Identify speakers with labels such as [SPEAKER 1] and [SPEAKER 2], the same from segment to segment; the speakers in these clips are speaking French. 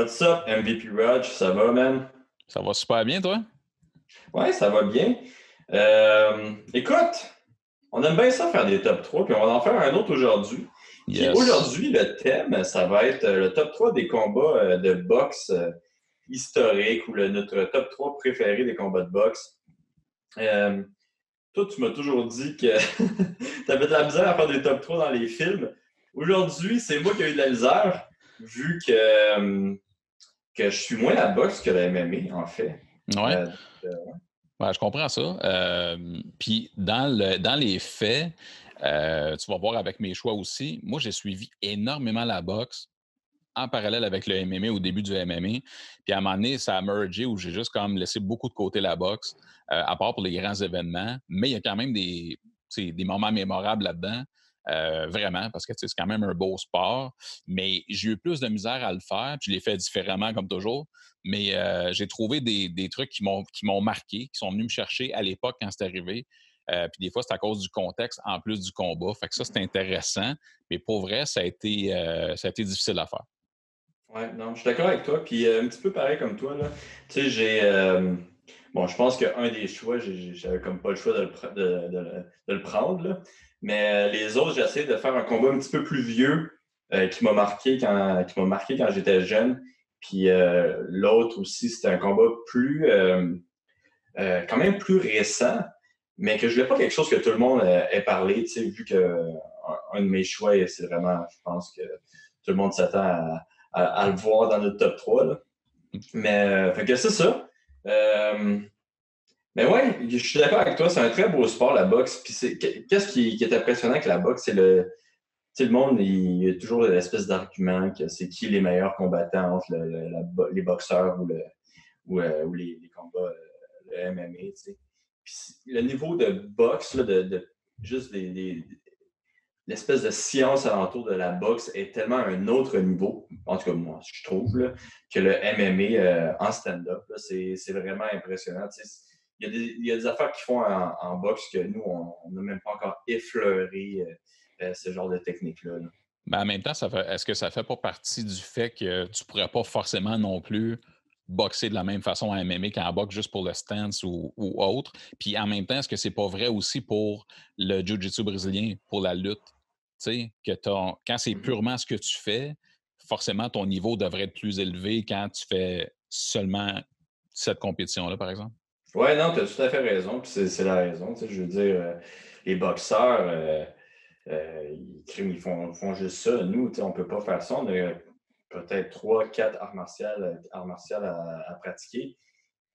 [SPEAKER 1] What's up, MVP Raj? Ça va, man?
[SPEAKER 2] Ça va super bien, toi?
[SPEAKER 1] Ouais, ça va bien. Euh, écoute, on aime bien ça faire des top 3, puis on va en faire un autre aujourd'hui. Aujourd'hui, le thème, ça va être le top 3 des combats euh, de boxe euh, historiques ou le, notre top 3 préféré des combats de boxe. toi, tu m'as toujours dit que tu avais de la misère à faire des top 3 dans les films. Aujourd'hui, c'est moi qui ai eu de la misère vu que, euh, que je suis moins la boxe que la MMA, en fait.
[SPEAKER 2] Ouais. Euh, je comprends ça. Euh, puis dans, le, dans les faits, tu vas voir avec mes choix aussi. Moi, j'ai suivi énormément la boxe en parallèle avec le MMA au début du MMA. Puis à un moment donné, ça a mergé où j'ai juste comme laissé beaucoup de côté la boxe, à part pour les grands événements. Mais il y a quand même des, des moments mémorables là-dedans. Euh, vraiment, parce que c'est quand même un beau sport. Mais j'ai eu plus de misère à le faire, puis je l'ai fait différemment comme toujours. Mais euh, j'ai trouvé des, trucs qui m'ont marqué, qui sont venus me chercher à l'époque quand c'est arrivé. Euh, puis des fois, c'est à cause du contexte en plus du combat. Fait que ça, c'est intéressant. Mais pour vrai, ça a été, ça a été difficile à faire.
[SPEAKER 1] Oui, non, je suis d'accord avec toi. Puis un petit peu pareil comme toi, là. Tu sais, j'ai. Bon, je pense qu'un des choix, j'avais comme pas le choix de le, de le prendre, là. Mais euh, les autres, j'essaie de faire un combat un petit peu plus vieux euh, qui m'a marqué quand, qui m'a marqué quand j'étais jeune. Puis euh, l'autre aussi, c'était un combat plus quand même plus récent, mais que je voulais pas quelque chose que tout le monde ait parlé, tu sais, vu que un, de mes choix, c'est vraiment, je pense que tout le monde s'attend à, le voir dans notre top 3. Là. Mais fait que c'est ça. Mais oui, je suis d'accord avec toi, c'est un très beau sport, la boxe. Puis qu'est-ce qui, est impressionnant avec la boxe, c'est le. Tu le monde, il y a toujours l'espèce d'argument que c'est qui les meilleurs combattants entre les boxeurs ou, le, ou, euh, les, combats, euh, le MMA, tu sais. Le niveau de boxe, là, de, juste l'espèce de science alentour de la boxe est tellement un autre niveau, en tout cas moi, je trouve, là, que le MMA euh, en stand-up, c'est vraiment impressionnant. Il y, a des, affaires qu'ils font en, boxe que nous, on n'a même pas encore effleuré euh, euh, ce genre de technique-là.
[SPEAKER 2] Mais en même temps, est-ce que ça fait pas partie du fait que tu ne pourrais pas forcément non plus boxer de la même façon en MMA qu'en boxe juste pour le stance ou, autre? Puis en même temps, est-ce que c'est pas vrai aussi pour le jiu-jitsu brésilien, pour la lutte? Tu sais, que quand c'est mm-hmm. purement ce que tu fais, forcément, ton niveau devrait être plus élevé quand tu fais seulement cette compétition-là, par exemple?
[SPEAKER 1] Oui, non, tu as tout à fait raison. Puis c'est la raison. Tu sais, je veux dire, euh, les boxeurs, euh, euh, ils, font, font, juste ça. Nous, tu sais, on ne peut pas faire ça. On a peut-être trois, quatre arts martiaux, arts martiaux à, pratiquer.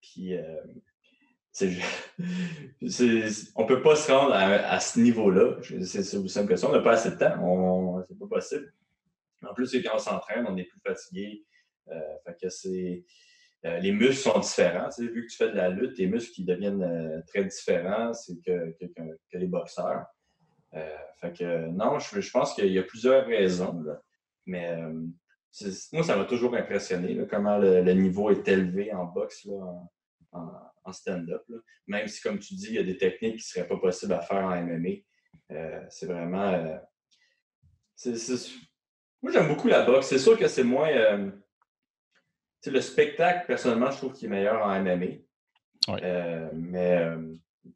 [SPEAKER 1] Puis, je, on ne peut pas se rendre à, ce niveau-là. C'est aussi simple que ça. On n'a pas assez de temps. C'est pas possible. En plus, quand on s'entraîne, on est plus fatigué. fait que c'est euh, les muscles sont différents. Vu que tu fais de la lutte, tes muscles qui deviennent euh, très différents que, que, les boxeurs. Euh, fait que non, je, pense qu'il y a plusieurs raisons. Mais moi, ça m'a toujours impressionné comment le, niveau est élevé en boxe, en, stand-up. Même si, comme tu dis, il y a des techniques qui ne seraient pas possibles à faire en MMA. c'est vraiment. moi, j'aime beaucoup la boxe. C'est sûr que c'est moins le spectacle, personnellement, je trouve qu'il est meilleur en MMA. Euh, mais euh,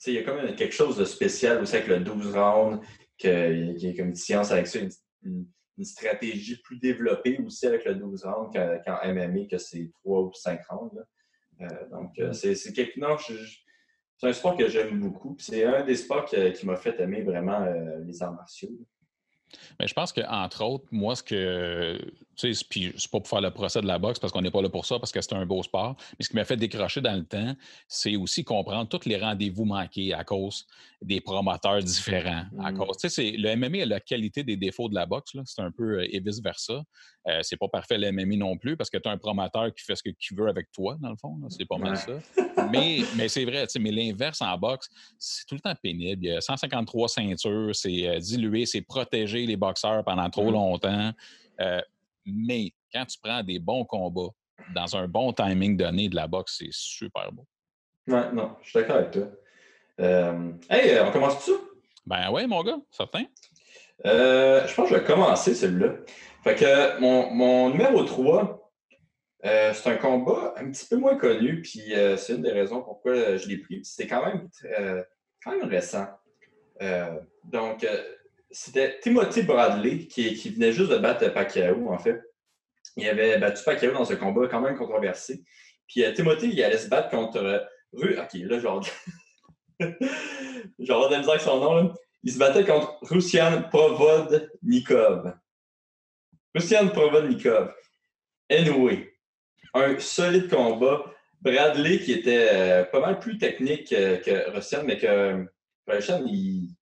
[SPEAKER 1] il y a quand même quelque chose de spécial aussi avec le 12 rounds, qui est comme une science avec ça, une, stratégie plus développée aussi avec le 12 rounds qu'en MMA, que c'est 3 ou 5 rounds. Euh, donc, mm. c'est quelque c'est un sport que j'aime beaucoup. C'est un des sports qui, m'a fait aimer vraiment les arts martiaux.
[SPEAKER 2] Mais je pense qu'entre autres, moi, ce que. Tu sais, puis c'est pas pour faire le procès de la boxe parce qu'on n'est pas là pour ça, parce que c'est un beau sport. Mais ce qui m'a fait décrocher dans le temps, c'est aussi comprendre tous les rendez-vous manqués à cause des promoteurs différents. À mmh. cause, tu sais, le MMA a la qualité des défauts de la boxe, c'est un peu euh, et vice-versa. Euh, c'est pas parfait le MMA non plus parce que tu as un promoteur qui fait ce qu'il veut avec toi, dans le fond. C'est pas mal ça. mais mais c'est vrai, mais l'inverse en boxe, c'est tout le temps pénible. Il y a 153 ceintures, c'est euh, dilué, c'est protéger les boxeurs pendant trop mmh. longtemps. Euh, mais quand tu prends des bons combats dans un bon timing donné de la boxe, c'est super beau.
[SPEAKER 1] Ouais, non, je suis d'accord avec toi. hey, on commence tout ça?
[SPEAKER 2] Ben oui, mon gars, certain.
[SPEAKER 1] je pense que je vais commencer celui-là. Fait que mon, numéro 3, Euh, c'est un combat un petit peu moins connu, puis euh, c'est une des raisons pourquoi je l'ai pris. C'est quand même, quand même récent. donc, c'était Timothy Bradley qui, qui, venait juste de battre Pacquiao, en fait. Il avait battu Pacquiao dans un combat quand même controversé. Puis Timothy, il allait se battre contre Ru. Ok, là, genre. genre, de la misère son nom. Il se battait contre Russian Provodnikov. Russian Provodnikov. Anyway, un solide combat. Bradley, qui était euh, pas mal plus technique euh, que Russian, mais que Russian, il,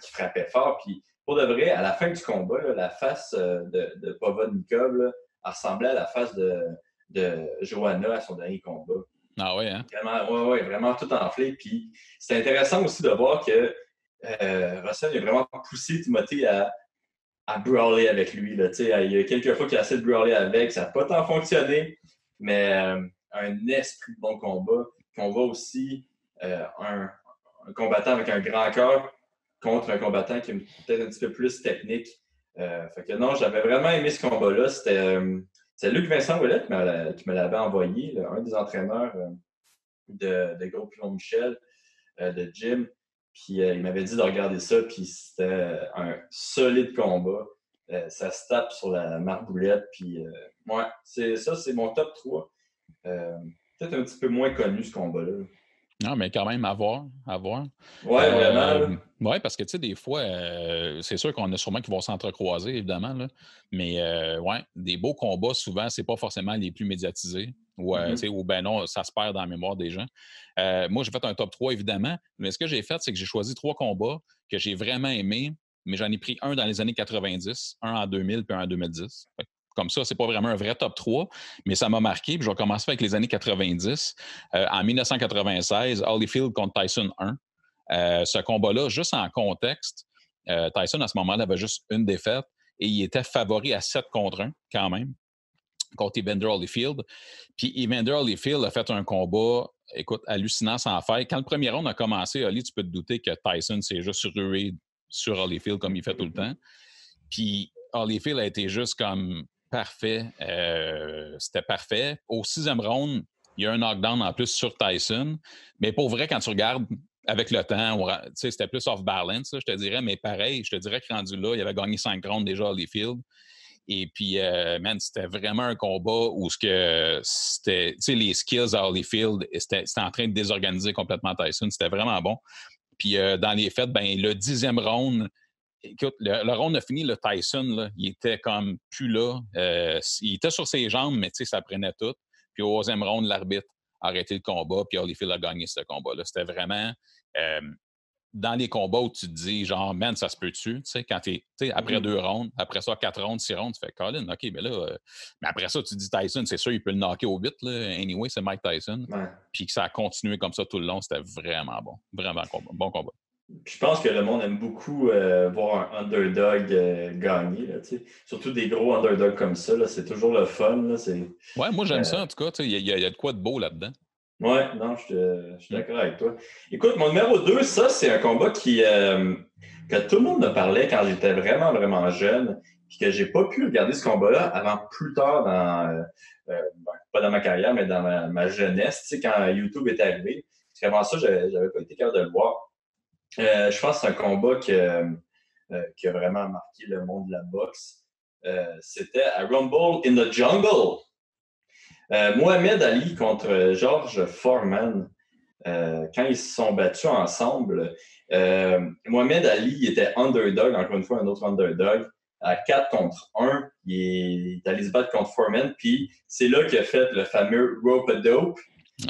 [SPEAKER 1] qui frappait fort. Puis pour de vrai, à la fin du combat, la face euh, de, de Provodnikov ressemblait à la face de, de Johanna à son dernier combat.
[SPEAKER 2] Ah oui, hein?
[SPEAKER 1] Vraiment, ouais, ouais, vraiment tout enflé. Puis c'est intéressant aussi de voir que euh, Russell a vraiment poussé Timothée à, à brawler avec lui. Là. Il y a quelques fois qu'il a essayé de brawler avec, ça n'a pas tant fonctionné, mais euh, un esprit de bon combat. qu'on voit aussi euh, un, combattant avec un grand cœur contre un combattant qui est peut-être un petit peu plus technique. fait que non, j'avais vraiment aimé ce combat-là. C'était Luc Vincent Ouellet qui me l'avait envoyé, un des entraîneurs de, de Gros Michel, de Jim. Puis euh, il m'avait dit de regarder ça, puis c'était un solide combat. Euh, ça se tape sur la marboulette, puis euh, ouais, ça, c'est mon top 3. Peut-être un petit peu moins connu ce combat-là.
[SPEAKER 2] Non, mais quand même, à voir. À voir.
[SPEAKER 1] Ouais, vraiment.
[SPEAKER 2] Oui, parce que, tu sais, des fois, c'est sûr qu'on a sûrement qui vont s'entrecroiser, évidemment. Là. Mais, ouais, des beaux combats, souvent, c'est pas forcément les plus médiatisés. Ou, mm-hmm. ou ben non, ça se perd dans la mémoire des gens. moi, j'ai fait un top 3, évidemment. Mais ce que j'ai fait, c'est que j'ai choisi trois combats que j'ai vraiment aimés, mais j'en ai pris un dans les années 90, un en 2000 puis un en 2010 comme ça, c'est pas vraiment un vrai top 3, mais ça m'a marqué. Puis je vais commencer avec les années 90. Euh, en 1996, Holyfield contre Tyson 1. Euh, ce combat-là, juste en contexte, euh, Tyson, à ce moment-là, avait juste une défaite et il était favori à 7 contre 1 quand même contre Evander Holyfield. Puis Evander Holyfield a fait un combat, écoute, hallucinant sans faire. Quand le premier round a commencé, Holly, tu peux te douter que Tyson s'est juste rué sur Holyfield comme il fait tout le temps. Puis Holyfield a été juste comme parfait. Euh, c'était parfait. Au sixième round, il y a un knockdown en plus sur Tyson. Mais pour vrai, quand tu regardes avec le temps, c'était plus off-balance, je te dirais. Mais pareil, je te dirais que rendu là, il avait gagné cinq rounds déjà à Holyfield. Et puis, euh, man, c'était vraiment un combat où ce que c'était, les skills à Holyfield, c'était en train de désorganiser complètement Tyson. C'était vraiment bon. Puis, euh, dans les faits, ben, le dixième round, écoute, le, le round a fini, le Tyson, il était comme plus là. Euh, il était sur ses jambes, mais ça prenait tout. Puis au deuxième round, l'arbitre a arrêté le combat, puis Holyfield a gagné ce combat-là. C'était vraiment euh, dans les combats où tu te dis, genre, man, ça se peut-tu? Tu sais, quand tu es, après mm-hmm. deux rounds, après ça, quatre rounds, six rounds, tu fais Colin, OK, mais là, euh, mais après ça, tu dis Tyson, c'est sûr, il peut le knocker au 8, là. Anyway, c'est Mike Tyson. Puis que ça a continué comme ça tout le long, c'était vraiment bon. Vraiment bon combat
[SPEAKER 1] je pense que le monde aime beaucoup euh, voir un underdog euh, gagner. Surtout des gros underdogs comme ça. C'est toujours le fun. Là,
[SPEAKER 2] ouais, moi j'aime ça en tout cas. Il y, a de quoi de beau là-dedans.
[SPEAKER 1] Ouais, non, je, suis d'accord avec toi. Écoute, mon numéro 2, ça, c'est un combat qui, euh, que tout le monde me parlait quand j'étais vraiment, vraiment jeune. Puis que j'ai pas pu regarder ce combat-là avant plus tard dans. Ben, pas dans ma carrière, mais dans ma, jeunesse, quand YouTube est arrivé. Parce qu'avant ça, j'avais pas été capable de le voir. Euh, je pense que c'est un combat euh, qui a vraiment marqué le monde de la boxe. Euh, c'était à Rumble in the Jungle. Mohamed Ali contre George Foreman. quand ils se sont battus ensemble, Mohamed Ali était underdog, encore une fois, un autre underdog, à 4 contre 1. Il est, allé se battre contre Foreman, puis c'est là qu'il a fait le fameux rope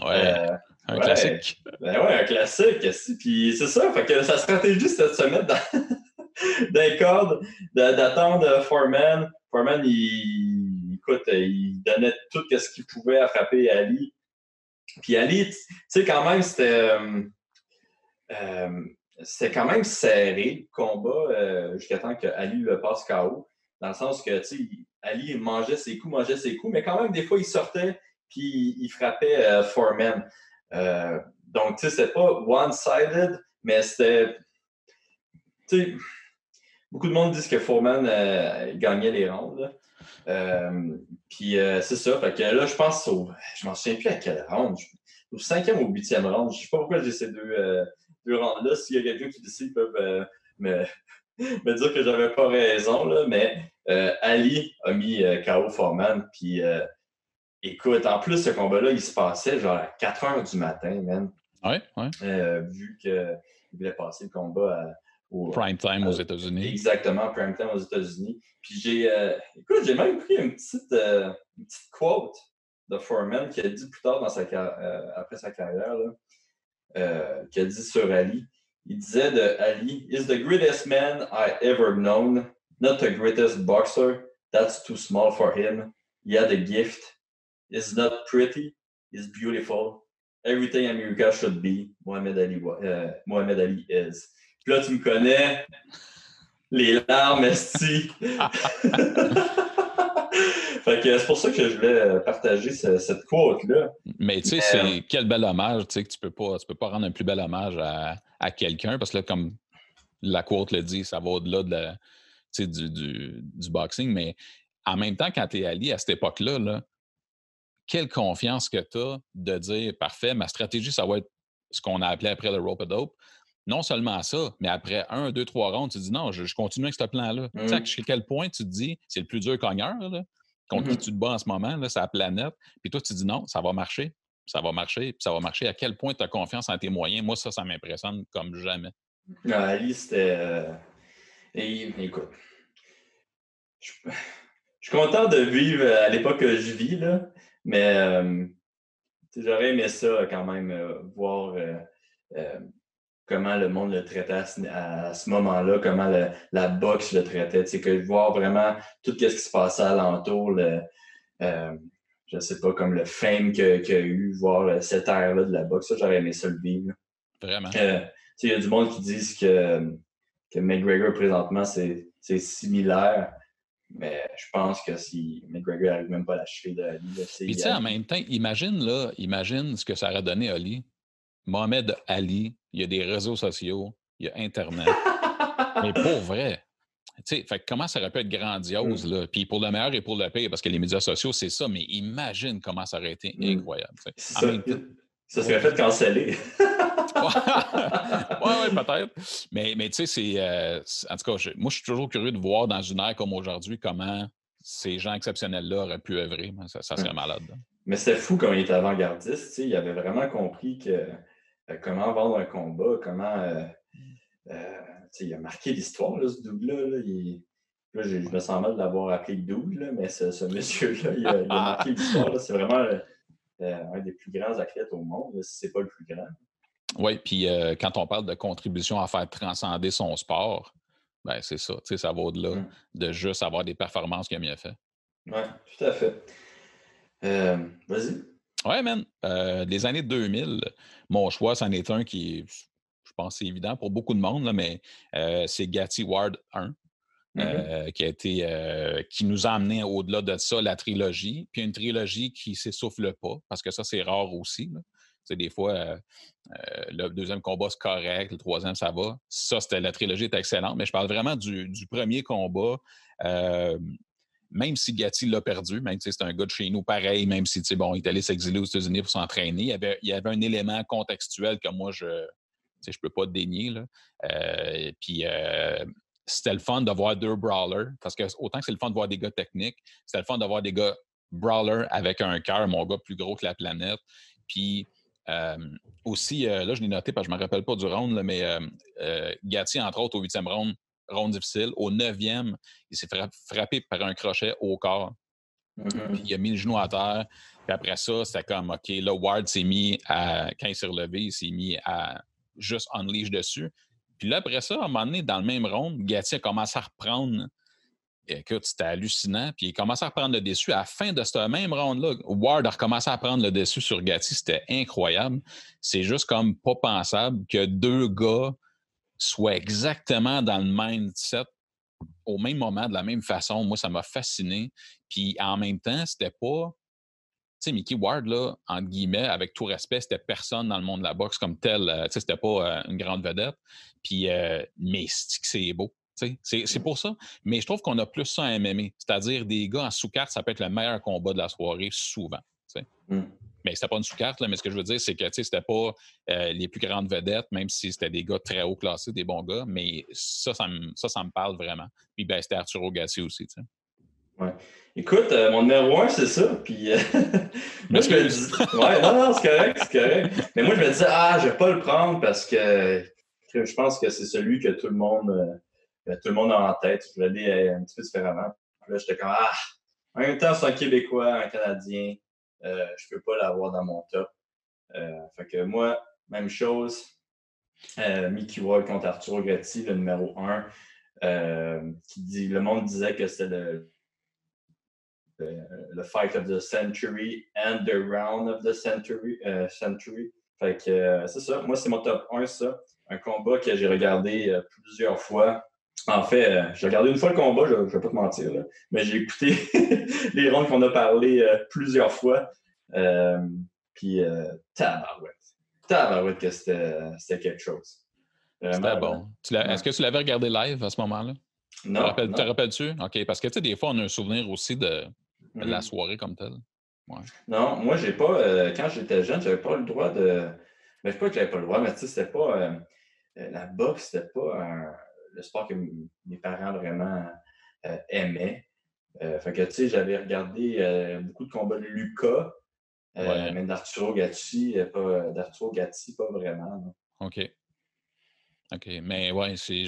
[SPEAKER 1] a dope.
[SPEAKER 2] Ouais. Un classique.
[SPEAKER 1] Ben ouais, un classique. Puis c'est ça, fait que sa stratégie, c'était de se mettre dans, dans les cordes, d'attendre Foreman. Foreman, il, écoute, il donnait tout ce qu'il pouvait à frapper Ali. Puis Ali, tu sais, quand même, c'était. Euh, euh, c'était quand même serré le combat euh, jusqu'à temps que Ali le passe KO. Dans le sens que, tu sais, Ali mangeait ses coups, mangeait ses coups, mais quand même, des fois, il sortait puis il frappait Foreman. Euh, donc, tu sais, c'était pas one-sided, mais c'était. Tu sais, beaucoup de monde disent que Foreman gagnait les rondes. puis c'est ça. Fait que là, je pense. Je m'en souviens plus à quelle ronde. Au cinquième ou huitième ronde. Je sais pas pourquoi j'ai ces deux, deux rondes-là. S'il y a quelqu'un qui décide, ils peuvent me, me, dire que j'avais pas raison. Là, mais Ali a mis KO Foreman. Puis écoute, en plus, ce combat-là, il se passait genre à 4 heures du matin, même.
[SPEAKER 2] Ouais, ouais.
[SPEAKER 1] vu qu'il voulait passer le combat à
[SPEAKER 2] prime time aux États-Unis.
[SPEAKER 1] Exactement, prime time aux États-Unis. Puis j'ai, euh, écoute, j'ai même pris une petite, euh, une petite quote de Foreman qui a dit plus tard dans sa, euh, après sa carrière, là, qui a dit sur Ali. Il disait de Ali, is the greatest man I ever known, not the greatest boxer. That's too small for him. He had a gift. He's not pretty. He's beautiful. Everything America should be. Mohamed Ali, Mohamed Ali is. Puis là, tu me connais, les larmes, esti. fait que c'est pour ça que je voulais euh, partager cette quote-là.
[SPEAKER 2] Mais tu sais, c'est euh, quel bel hommage, tu sais, que tu peux pas, tu peux pas rendre un plus bel hommage à, quelqu'un, parce que là, comme la quote le dit, ça va au-delà de du, du, du, boxing, mais en même temps, quand tu es allié à cette époque-là, là, quelle confiance que tu as de dire, parfait, ma stratégie, ça va être ce qu'on a appelé après le rope dope non seulement ça, mais après un, deux, trois rondes, tu te dis non, je, continue avec ce plan-là. Tu sais, mmh. à quel point tu te dis, c'est le plus dur cogneur, là, contre qui mmh tu te bats en ce moment, c'est la planète. Puis toi, tu te dis non, ça va marcher, ça va marcher, puis ça va marcher. À quel point tu as confiance en tes moyens, moi, ça, ça m'impressionne comme jamais.
[SPEAKER 1] Ah, Ali, c'était. Euh, écoute, je... suis content de vivre à l'époque que je vis, là, mais euh, j'aurais aimé ça quand même, euh, voir comment le monde le traitait à ce, moment-là, comment la boxe le traitait. Tu que voir vraiment tout ce qui se passait alentour, le, euh, je sais pas, comme le fame qu'il y a eu, voir cette ère-là de la boxe, ça, j'aurais aimé ça le vivre.
[SPEAKER 2] Vraiment.
[SPEAKER 1] Euh, il y a du monde qui disent que, que McGregor, présentement, c'est similaire. Mais je pense que si McGregor n'arrive même pas à la cheville de Ali.
[SPEAKER 2] Puis tu sais, en même temps, imagine, là, imagine ce que ça aurait donné à Ali Mohamed Ali, il y a des réseaux sociaux, il y a Internet. Mais pour vrai, tu sais, comment ça aurait pu être grandiose, mmh. là? Puis pour le meilleur et pour le pire, parce que les médias sociaux, c'est ça, mais imagine comment ça aurait été mmh. incroyable.
[SPEAKER 1] Ça, ça serait fait canceller.
[SPEAKER 2] oui, ouais, peut-être. Mais, mais tu sais, c'est. Euh, en tout cas, moi, je suis toujours curieux de voir dans une ère comme aujourd'hui comment ces gens exceptionnels-là auraient pu œuvrer. Ça, ça serait malade.
[SPEAKER 1] Mais c'était fou comme il était avant-gardiste. Il avait vraiment compris que euh, comment vendre un combat, comment. Euh, euh, il a marqué l'histoire, ce double-là. je, me sens mal d'avoir appelé double, mais ce, monsieur-là, il, a marqué l'histoire. C'est vraiment un des plus grands athlètes au monde, si ce n'est pas le plus grand.
[SPEAKER 2] Oui, puis quand on parle de contribution à faire transcender son sport, ben c'est ça, ça va au-delà mmh. de juste avoir des performances qu'il a mieux fait.
[SPEAKER 1] Oui, tout à fait. Vas-y.
[SPEAKER 2] Ouais, man. Euh, les années 2000, mon choix, c'en est un qui, je pense, c'est évident pour beaucoup de monde, là, mais euh, c'est Gatti Ward 1. Mmh euh, qui a été qui nous a amené au-delà de ça la trilogie puis une trilogie qui s'essouffle pas parce que ça c'est rare aussi Des fois le deuxième combat c'est correct le troisième ça va ça c'était la trilogie est excellente mais je parle vraiment du, du premier combat même si Gatti l'a perdu, même si c'est un gars de chez nous pareil, même si bon, il est allé s'exiler aux États-Unis pour s'entraîner, il y, avait, il y avait un élément contextuel que moi, je ne peux pas dénier. Là. Euh, puis euh, c'était le fun d'avoir deux brawlers, parce que autant que c'est le fun de voir des gars techniques, c'était le fun d'avoir des gars brawlers avec un cœur, mon gars plus gros que la planète. Puis euh, aussi, là, je l'ai noté parce que je ne me rappelle pas du round, mais Gatti, entre autres, au huitième round, ronde difficile. Au neuvième, il s'est frappé par un crochet au corps.
[SPEAKER 1] Mm-hmm.
[SPEAKER 2] il a mis le genou à terre. Puis après ça, c'était comme, OK, là, Ward s'est mis à, quand il s'est relevé, il s'est mis à juste unleash dessus. Puis là, après ça, à un moment donné, dans le même ronde, Gatti a commencé à reprendre. Écoute, c'était hallucinant. Puis il a commencé à reprendre le dessus. À la fin de ce même round-là, Ward a recommencé à prendre le dessus sur Gatti. C'était incroyable. C'est juste comme pas pensable que deux gars soit exactement dans le mindset au même moment, de la même façon. Moi, ça m'a fasciné. Puis en même temps, c'était pas. Tu sais, Mickey Ward, là, entre guillemets, avec tout respect, c'était personne dans le monde de la boxe comme tel. Euh, tu sais, c'était pas euh, une grande vedette. Puis, euh, mais c'est beau. C'est pour ça. Mais je trouve qu'on a plus ça à MMA. C'est-à-dire des gars en sous-carte, ça peut être le meilleur combat de la soirée, souvent. Mm. Mais c'était pas une sous-carte, mais ce que je veux dire, c'est que c'était pas euh, les plus grandes vedettes, même si c'était des gars très haut classés, des bons gars, mais ça, ça me, ça, ça me parle vraiment. Puis ben, c'était Arturo Gassi aussi.
[SPEAKER 1] Ouais. Écoute, euh, mon numéro un, c'est ça. Puis, euh, moi, je me dis. Ouais, non, non, c'est correct, c'est correct. Mais moi, je me disais, ah, je vais pas le prendre parce que je pense que c'est celui que tout le monde, tout le monde en tête. Je voulais aller un petit peu différemment. Puis là, j'étais comme, ah, en même temps, c'est un Québécois, un Canadien. Euh, je peux pas l'avoir dans mon top. Euh, fait que moi, même chose. Euh, Mickey Ward contre Arturo Gatti, le numéro 1. qui dit, le monde disait que c'était le, le, fight of the century and the round of the century. c'est ça. Moi, c'est mon top 1, ça. Un combat que j'ai regardé plusieurs fois. En fait, j'ai regardé une fois le combat, je ne vais pas te mentir, mais j'ai écouté les rondes qu'on a parlé plusieurs fois. Euh, puis, euh, tabarouette. Tabarouette que c'était quelque chose.
[SPEAKER 2] C'était bon. Est-ce que tu l'avais regardé live à ce moment-là?
[SPEAKER 1] Non.
[SPEAKER 2] Te rappelles-tu? OK, parce que tu sais, des fois, on a un souvenir aussi de, la mm-hmm. soirée comme telle.
[SPEAKER 1] Non, moi, j'ai pas. Euh, quand j'étais jeune, j'avais pas le droit de. Mais je sais pas que j'avais pas le droit, mais tu sais, c'était pas. la boxe, c'était pas le sport que mes parents vraiment aimaient. fait que, tu sais, j'avais regardé beaucoup de combats de Lucas. Euh, mais d'Arturo Gatti, euh, pas d'Arturo Gatti, pas vraiment.
[SPEAKER 2] OK. OK. Mais ouais, c'est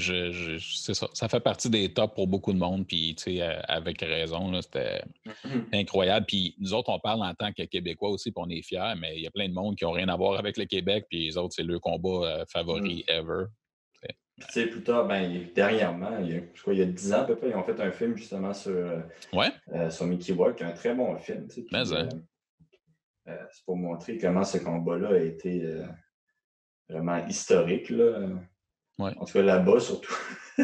[SPEAKER 2] ça. Ça fait partie des tops pour beaucoup de monde. Puis, tu sais, euh, avec raison, c'était mm-hmm. incroyable. Puis, nous autres, on parle en tant que Québécois aussi, puis on est fiers, mais il y a plein de monde qui n'ont rien à voir avec le Québec. Puis, les autres, c'est le combat favori mm. ever.
[SPEAKER 1] Tu sais, plus tard, ben, dernièrement, il y a, je crois, il y a 10 ans à peu près, ils ont fait un film justement sur, sur Mickey Walk, un très bon film.
[SPEAKER 2] mais, hein.
[SPEAKER 1] Euh, c'est pour montrer comment ce combat-là a été euh, vraiment historique. Là. En tout cas, là-bas, surtout.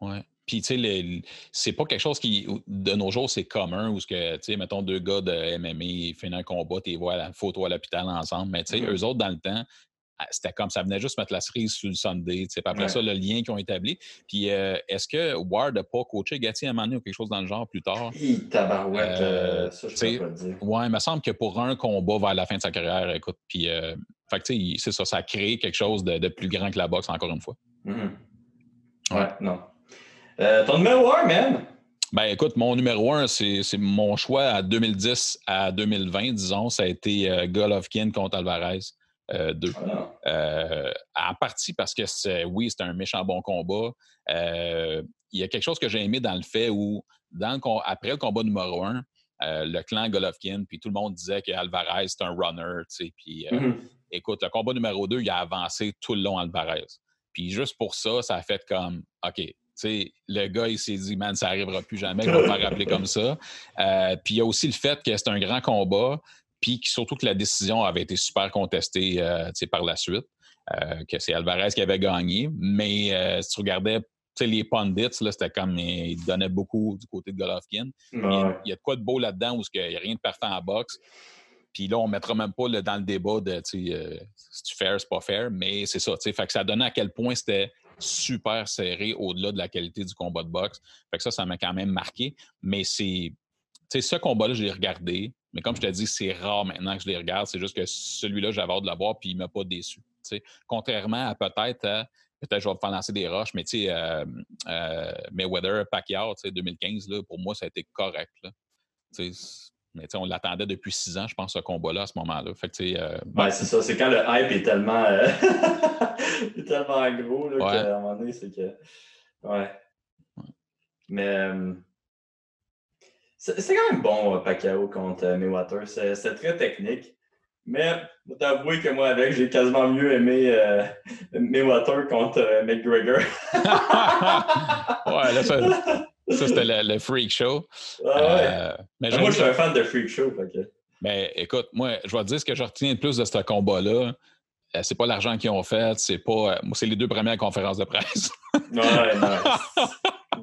[SPEAKER 2] oui. Puis, tu sais, c'est pas quelque chose qui, de nos jours, c'est commun, où, que, tu sais, mettons, deux gars de MMA finissent un combat, tu vois la photo à l'hôpital ensemble. Mais, tu sais, mm-hmm. eux autres, dans le temps, c'était comme ça venait juste mettre la cerise sur le Sunday. Puis après ça, le lien qu'ils ont établi. Puis euh, est-ce que Ward n'a pas coaché Gatti à un moment donné ou quelque chose dans le genre plus tard?
[SPEAKER 1] tabarouette, euh, ça, je peux pas dire.
[SPEAKER 2] Ouais, il me semble que pour un combat vers la fin de sa carrière, écoute, puis euh, c'est ça, ça a créé quelque chose de, plus grand que la boxe, encore une fois.
[SPEAKER 1] Mm-hmm. Ouais, non. ton numéro 1, man?
[SPEAKER 2] Ben écoute, mon numéro un, c'est mon choix à 2010 à 2020, disons, ça a été Golovkin contre Alvarez. Euh, deux. Ah. Euh, en partie parce que c'est, oui, c'est un méchant bon combat. Euh, il y a quelque chose que j'ai aimé dans le fait où, dans après le combat numéro un, le clan Golovkin, puis tout le monde disait qu'Alvarez, c'est un runner, tu sais, puis mm-hmm. écoute, le combat numéro deux, il a avancé tout le long Alvarez. Puis juste pour ça, ça a fait comme, OK, sais, le gars, il s'est dit, man, ça n'arrivera plus jamais qu'on va faire rappeler comme ça. puis il y a aussi le fait que c'est un grand combat. Puis surtout que la décision avait été super contestée euh, par la suite, euh, que c'est Alvarez qui avait gagné. Mais euh, si tu regardais les pundits, c'était comme ils donnaient beaucoup du côté de Golovkin. Il, y a de quoi de beau là-dedans où il n'y a rien de parfait en boxe. Puis là, on ne mettra même pas dans le débat de si tu fair, c'est pas fair, mais c'est ça. Fait que ça donnait à quel point c'était super serré au-delà de la qualité du combat de boxe. Fait que ça, ça m'a quand même marqué. Mais c'est. Ce combat-là, je l'ai regardé. Mais comme je te dis, c'est rare maintenant que je les regarde. C'est juste que celui-là, j'avais hâte de l'avoir, puis il ne m'a pas déçu. Contrairement à peut-être peut-être je vais me faire lancer des roches, mais tu sais, euh, euh, Mayweather, Pacquiao, 2015, là, pour moi, ça a été correct. Là. Mais on l'attendait depuis six ans, je pense, ce combat-là, à ce moment-là. Fait
[SPEAKER 1] euh, c'est ça. C'est quand le hype est tellement, est tellement gros là, qu'à un moment donné, c'est que. Ouais. Mais c'est quand même bon, euh, Pacquiao contre euh, Mayweather. C'est très technique. Mais t'avouer que moi, avec, j'ai quasiment mieux aimé euh, Mayweather contre McGregor.
[SPEAKER 2] ouais, là, ça, ça c'était le, freak show.
[SPEAKER 1] Ah mais moi, je suis un fan de freak show.
[SPEAKER 2] Mais écoute, moi, je vais te dire ce que je retiens le plus de ce combat-là. c'est pas l'argent qu'ils ont fait, c'est pas. c'est les deux premières conférences de presse.
[SPEAKER 1] ouais, nice.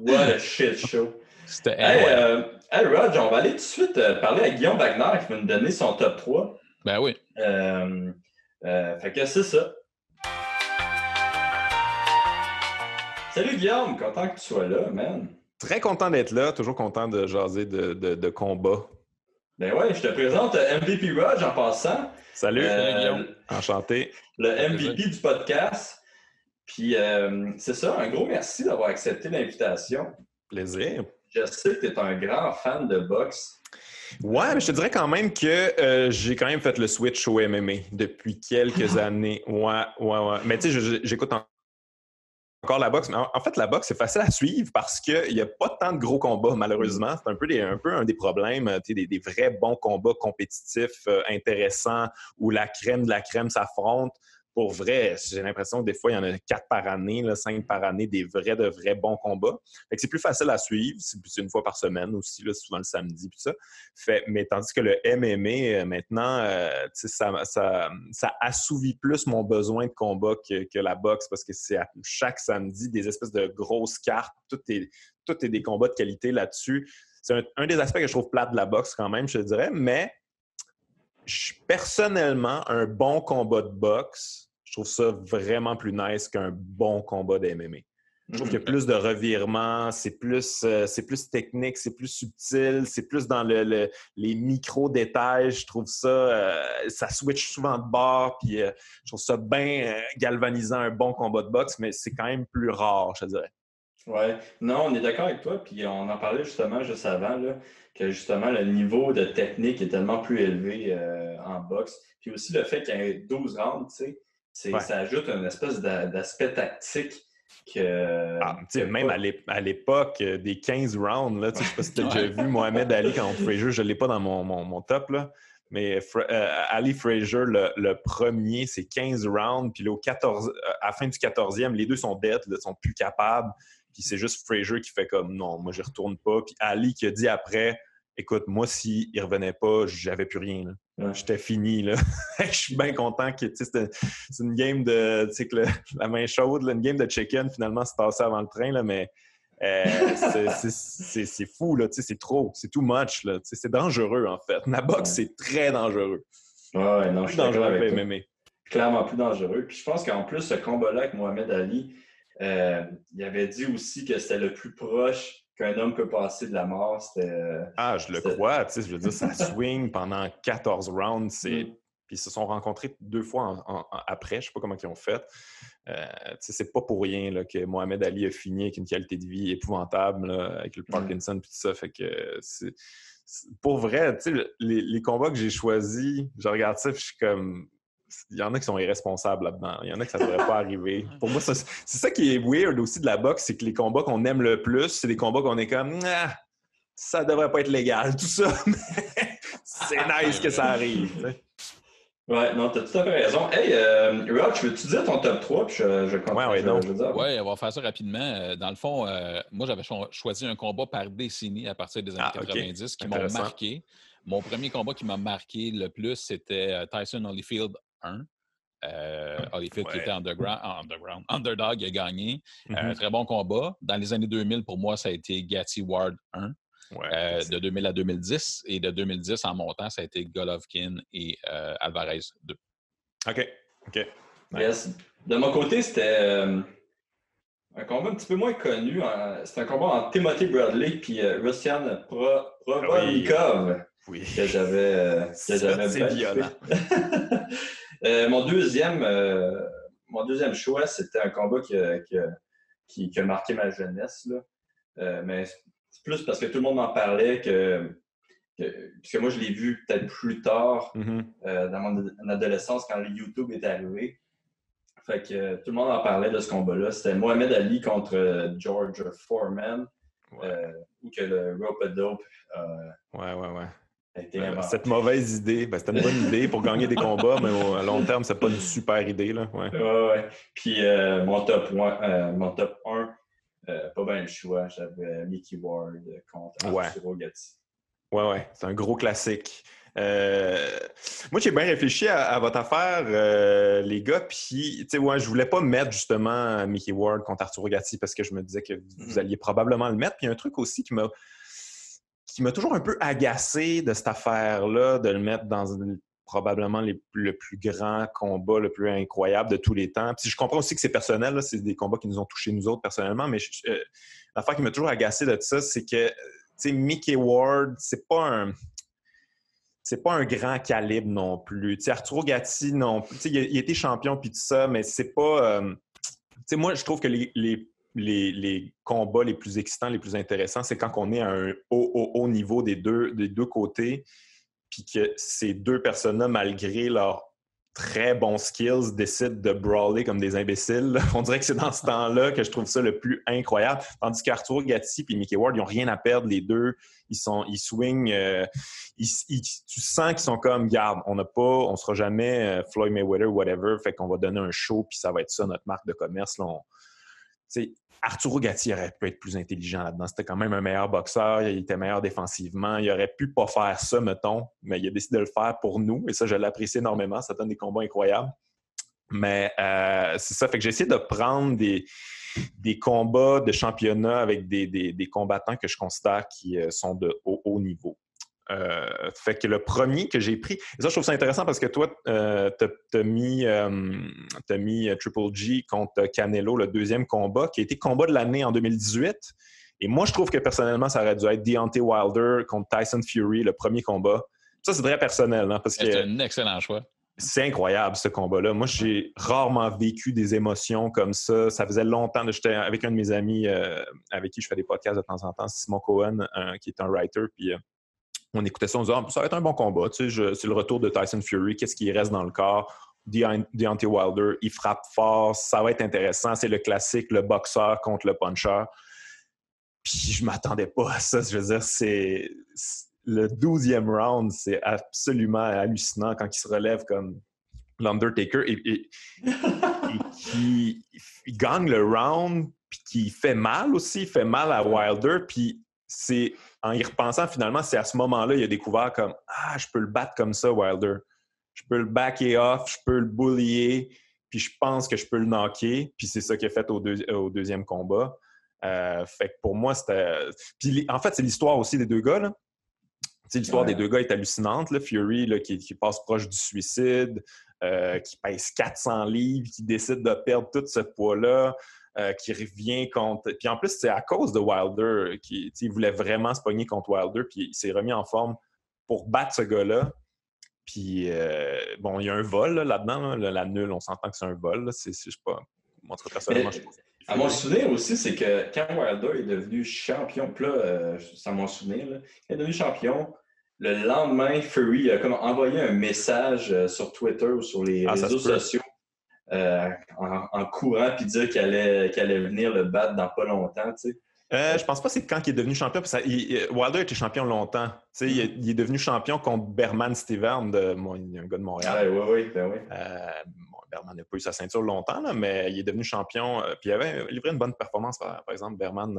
[SPEAKER 1] What a shit show. C'était hey, euh, hey, Rog, on va aller tout de suite euh, parler à Guillaume Wagner qui va nous donner son top 3.
[SPEAKER 2] Ben oui.
[SPEAKER 1] Euh, euh, fait que c'est ça. Salut Guillaume, content que tu sois là, man.
[SPEAKER 3] Très content d'être là, toujours content de jaser de, de, combat.
[SPEAKER 1] Ben ouais, je te présente MVP Raj en passant.
[SPEAKER 3] Salut, euh, Guillaume. Enchanté.
[SPEAKER 1] Le MVP du podcast. Puis euh, c'est ça, un gros merci d'avoir accepté l'invitation.
[SPEAKER 3] Plaisir.
[SPEAKER 1] Je sais que tu es un grand fan de boxe.
[SPEAKER 3] Ouais, mais je te dirais quand même que euh, j'ai quand même fait le switch au MMA depuis quelques années. Ouais, ouais, ouais. Mais tu sais, j'écoute encore la boxe. Mais en, fait, la boxe, c'est facile à suivre parce qu'il n'y a pas tant de gros combats, malheureusement. C'est un peu, un peu un des problèmes. Des, des vrais bons combats compétitifs, euh, intéressants, où la crème de la crème s'affronte pour vrai, j'ai l'impression que des fois, il y en a quatre par année, cinq par année, des vrais, de vrais bons combats. c'est plus facile à suivre. C'est une fois par semaine aussi, là, souvent le samedi, puis ça. Fait, mais tandis que le MMA, euh, maintenant, euh, ça, ça, assouvit plus mon besoin de combat que, la boxe parce que c'est chaque samedi des espèces de grosses cartes. Tout est, des combats de qualité là-dessus. C'est un, des aspects que je trouve plate de la boxe quand même, je te dirais, mais personnellement, un bon combat de boxe, je trouve ça vraiment plus nice qu'un bon combat de MMA. Je trouve qu'il y a plus de revirements, c'est plus, euh, plus technique, c'est plus subtil, c'est plus dans le, les micro-détails. Je trouve ça, euh, ça switch souvent de bord, puis euh, je trouve ça bien galvanisant un bon combat de boxe, mais c'est quand même plus rare, je dirais.
[SPEAKER 1] Oui, non, on est d'accord avec toi, puis on en parlait justement juste avant, là, que justement le niveau de technique est tellement plus élevé en boxe. Puis aussi le fait qu'il y ait 12 rounds, tu sais, ça ajoute une espèce d'aspect tactique que.
[SPEAKER 3] Ah, même à l'époque euh, des 15 rounds, là, je ne sais pas si tu as déjà vu Mohamed Ali contre Fraser, je ne l'ai pas dans mon, mon, top, là. Mais euh, Ali Fraser, le, premier, c'est 15 rounds. Puis au 14, euh, à la fin du 14e, les deux sont dead, ils sont plus capables. Puis c'est juste Fraser qui fait comme non, moi je retourne pas. Puis Ali qui a dit après écoute, moi, s'il ne revenait pas, j'avais plus rien. J'étais fini. Là. je suis bien content que c'est une game de que la main chaude, une game de chicken, finalement, c'est passé avant le train, là, mais euh, c'est fou, c'est trop, c'est too much. C'est dangereux, en fait. La boxe, c'est très dangereux.
[SPEAKER 1] Ouais, non, plus dangereux MMA. Clairement plus dangereux. Puis je pense qu'en plus, ce combat-là avec Mohamed Ali, euh, il avait dit aussi que c'était le plus proche qu'un homme peut passer de la mort, c'était. Euh,
[SPEAKER 3] ah, je le crois, tu sais, je veux dire, ça swing pendant 14 rounds. C'est... Mm. Puis ils se sont rencontrés deux fois après, je sais pas comment ils ont fait. Euh, sais, c'est pas pour rien là, que Mohamed Ali a fini avec une qualité de vie épouvantable avec le mm. Parkinson et tout ça. Fait que c'est, pour vrai, tu sais, les, les, combats que j'ai choisis, je regarde ça et je suis comme il y en a qui sont irresponsables là-dedans. Il y en a que ça ne devrait pas arriver. Pour moi, c'est ça qui est weird aussi de la boxe, c'est que les combats qu'on aime le plus, c'est des combats qu'on est comme ah, ça devrait pas être légal, tout ça. c'est nice que ça arrive.
[SPEAKER 1] Ouais, non, t'as tout à fait raison. Hey, euh, Roch, veux-tu dire ton top 3? Puis je, je
[SPEAKER 2] Ouais, ouais, non. ouais, on va faire ça rapidement. Euh, dans le fond, euh, moi, j'avais choisi un combat par décennie à partir des années 90 ah, qui m'ont marqué. Mon premier combat qui m'a marqué le plus, c'était euh, Tyson Holyfield 1. Euh, Holyfield qui était underground, underground, underdog, il a gagné. Un euh, mm-hmm. très bon combat. Dans les années 2000, pour moi, ça a été Gatti Ward 1. Euh, de 2000 à 2010. Et de 2010 en montant, ça a été Golovkin et Alvarez 2.
[SPEAKER 3] OK. OK.
[SPEAKER 1] De mon côté, c'était un combat un petit peu moins connu. C'était un combat entre Timothy Bradley et Russian Provodnikov.
[SPEAKER 3] Oui.
[SPEAKER 1] Que j'avais.
[SPEAKER 3] C'est violent.
[SPEAKER 1] Euh, mon, deuxième, euh, mon deuxième choix, c'était un combat qui, qui, a marqué ma jeunesse. Là. Euh, mais c'est plus parce que tout le monde en parlait que, que moi, je l'ai vu peut-être plus tard mm-hmm. dans mon adolescence quand le YouTube est arrivé. Fait que tout le monde en parlait de ce combat-là. C'était Mohamed Ali contre George Foreman. ou que le Rope Dope.
[SPEAKER 3] ouais, ouais, ouais. Ben, cette mauvaise idée, ben, c'était une bonne idée pour gagner des combats, mais à long terme, c'est pas une super idée. Là.
[SPEAKER 1] Ouais. ouais, Puis euh, mon, top euh, mon top 1, euh, pas bien le choix. J'avais Mickey Ward contre Arturo Gatti.
[SPEAKER 3] Ouais, ouais. C'est un gros classique. moi, j'ai bien réfléchi à, votre affaire, les gars, puis, tu sais, je voulais pas mettre justement Mickey Ward contre Arturo Gatti parce que je me disais que vous mm-hmm. alliez probablement le mettre. Puis, il y a un truc aussi qui m'a qui m'a toujours un peu agacé de cette affaire-là, de le mettre dans probablement le plus grand combat, le plus incroyable de tous les temps. Puis je comprends aussi que c'est personnel, c'est des combats qui nous ont touchés nous autres personnellement, mais euh, l'affaire qui m'a toujours agacé de ça, c'est que Mickey Ward, c'est pas un c'est pas un grand calibre non plus. Arturo Gatti, non Il a, il a été champion puis tout ça, mais c'est pas. Euh, moi, je trouve que les, combats les plus excitants, les plus intéressants, c'est quand on est à un haut, haut, niveau des deux, côtés, puis que ces deux personnes-là, malgré leur très bons skills décident de brawler comme des imbéciles. On dirait que c'est dans ce temps-là que je trouve ça le plus incroyable. Tandis qu'Arthur Gatti et Mickey Ward, ils n'ont rien à perdre, les deux. Ils sont, ils swing. Euh, tu sens qu'ils sont comme, garde, on n'a pas, on sera jamais euh, Floyd Mayweather, whatever. Fait qu'on va donner un show, puis ça va être ça notre marque de commerce. Là, Arturo Gatti aurait pu être plus intelligent là-dedans. C'était quand même un meilleur boxeur, il était meilleur défensivement. Il aurait pu pas faire ça, mettons, mais il a décidé de le faire pour nous. Et ça, je l'apprécie énormément. Ça donne des combats incroyables. Mais euh, c'est ça. Fait que j'ai essayé de prendre des, des combats de championnat avec des, des, combattants que je considère qui euh, sont de haut niveau. Euh, fait que le premier que j'ai pris, et ça, je trouve ça intéressant parce que toi, euh, tu as, mis, euh, mis Triple G contre Canelo, le deuxième combat, qui a été combat de l'année en 2018. Et moi, je trouve que personnellement, ça aurait dû être Deontay Wilder contre Tyson Fury, le premier combat. Ça, c'est très personnel. Hein, parce que
[SPEAKER 2] c'est un excellent choix.
[SPEAKER 3] C'est incroyable, ce combat-là. Moi, j'ai rarement vécu des émotions comme ça. Ça faisait longtemps. J'étais avec un de mes amis avec qui je fais des podcasts de temps en temps, Simon Cohen, qui est un writer. Puis on écoutait ça, on ah, ça va être un bon combat. c'est le retour de Tyson Fury. Qu'est-ce qui reste dans le corps? Deontay Wilder, il frappe fort. Ça va être intéressant. C'est le classique, le boxeur contre le puncher. Puis je m'attendais pas à ça. Je veux dire, c'est le douzième round, c'est absolument hallucinant quand il se relève comme l'Undertaker et, qui gagne le round, puis qui fait mal aussi, il fait mal à Wilder, puis c'est en y repensant, finalement, c'est à ce moment-là, il a découvert comme Ah, je peux le battre comme ça, Wilder. Je peux le backer off, je peux le bullier, puis je pense que je peux le knocker. Puis c'est ça qu'il a fait au, deuxième combat. Euh, fait que pour moi, c'était. Puis en fait, c'est l'histoire aussi des deux gars. Là. L'histoire des deux gars est hallucinante. Là. Fury là, qui, passe proche du suicide, euh, qui pèse 400 livres, qui décide de perdre tout ce poids-là. Euh, qui revient contre. Puis en plus, c'est à cause de Wilder qui voulait vraiment se pogner contre Wilder, puis il s'est remis en forme pour battre ce gars-là. Puis euh, bon, il y a un vol là-dedans, la nulle, on s'entend que c'est un vol. C'est, je sais pas. Moi, personnellement, je pense.
[SPEAKER 1] À mon souvenir aussi, c'est que quand Wilder est devenu champion, puis là, euh, c'est à mon souvenir, il est devenu champion. Le lendemain, Fury a comme envoyé un message sur Twitter ou sur les ah, réseaux sociaux euh, en, courant puis dire qu'elle allait, allait, venir le battre dans pas longtemps, tu sais.
[SPEAKER 3] Euh, je pense pas que c'est quand il est devenu champion. Parce que Wilder était champion longtemps. Tu sais, il, est, devenu champion contre Berman Steven, de, un gars de Montréal.
[SPEAKER 1] oui, oui, ben oui.
[SPEAKER 3] Euh, Berman n'a pas eu sa ceinture longtemps, là, mais il est devenu champion. Puis il avait livré une bonne performance, par, exemple, Berman.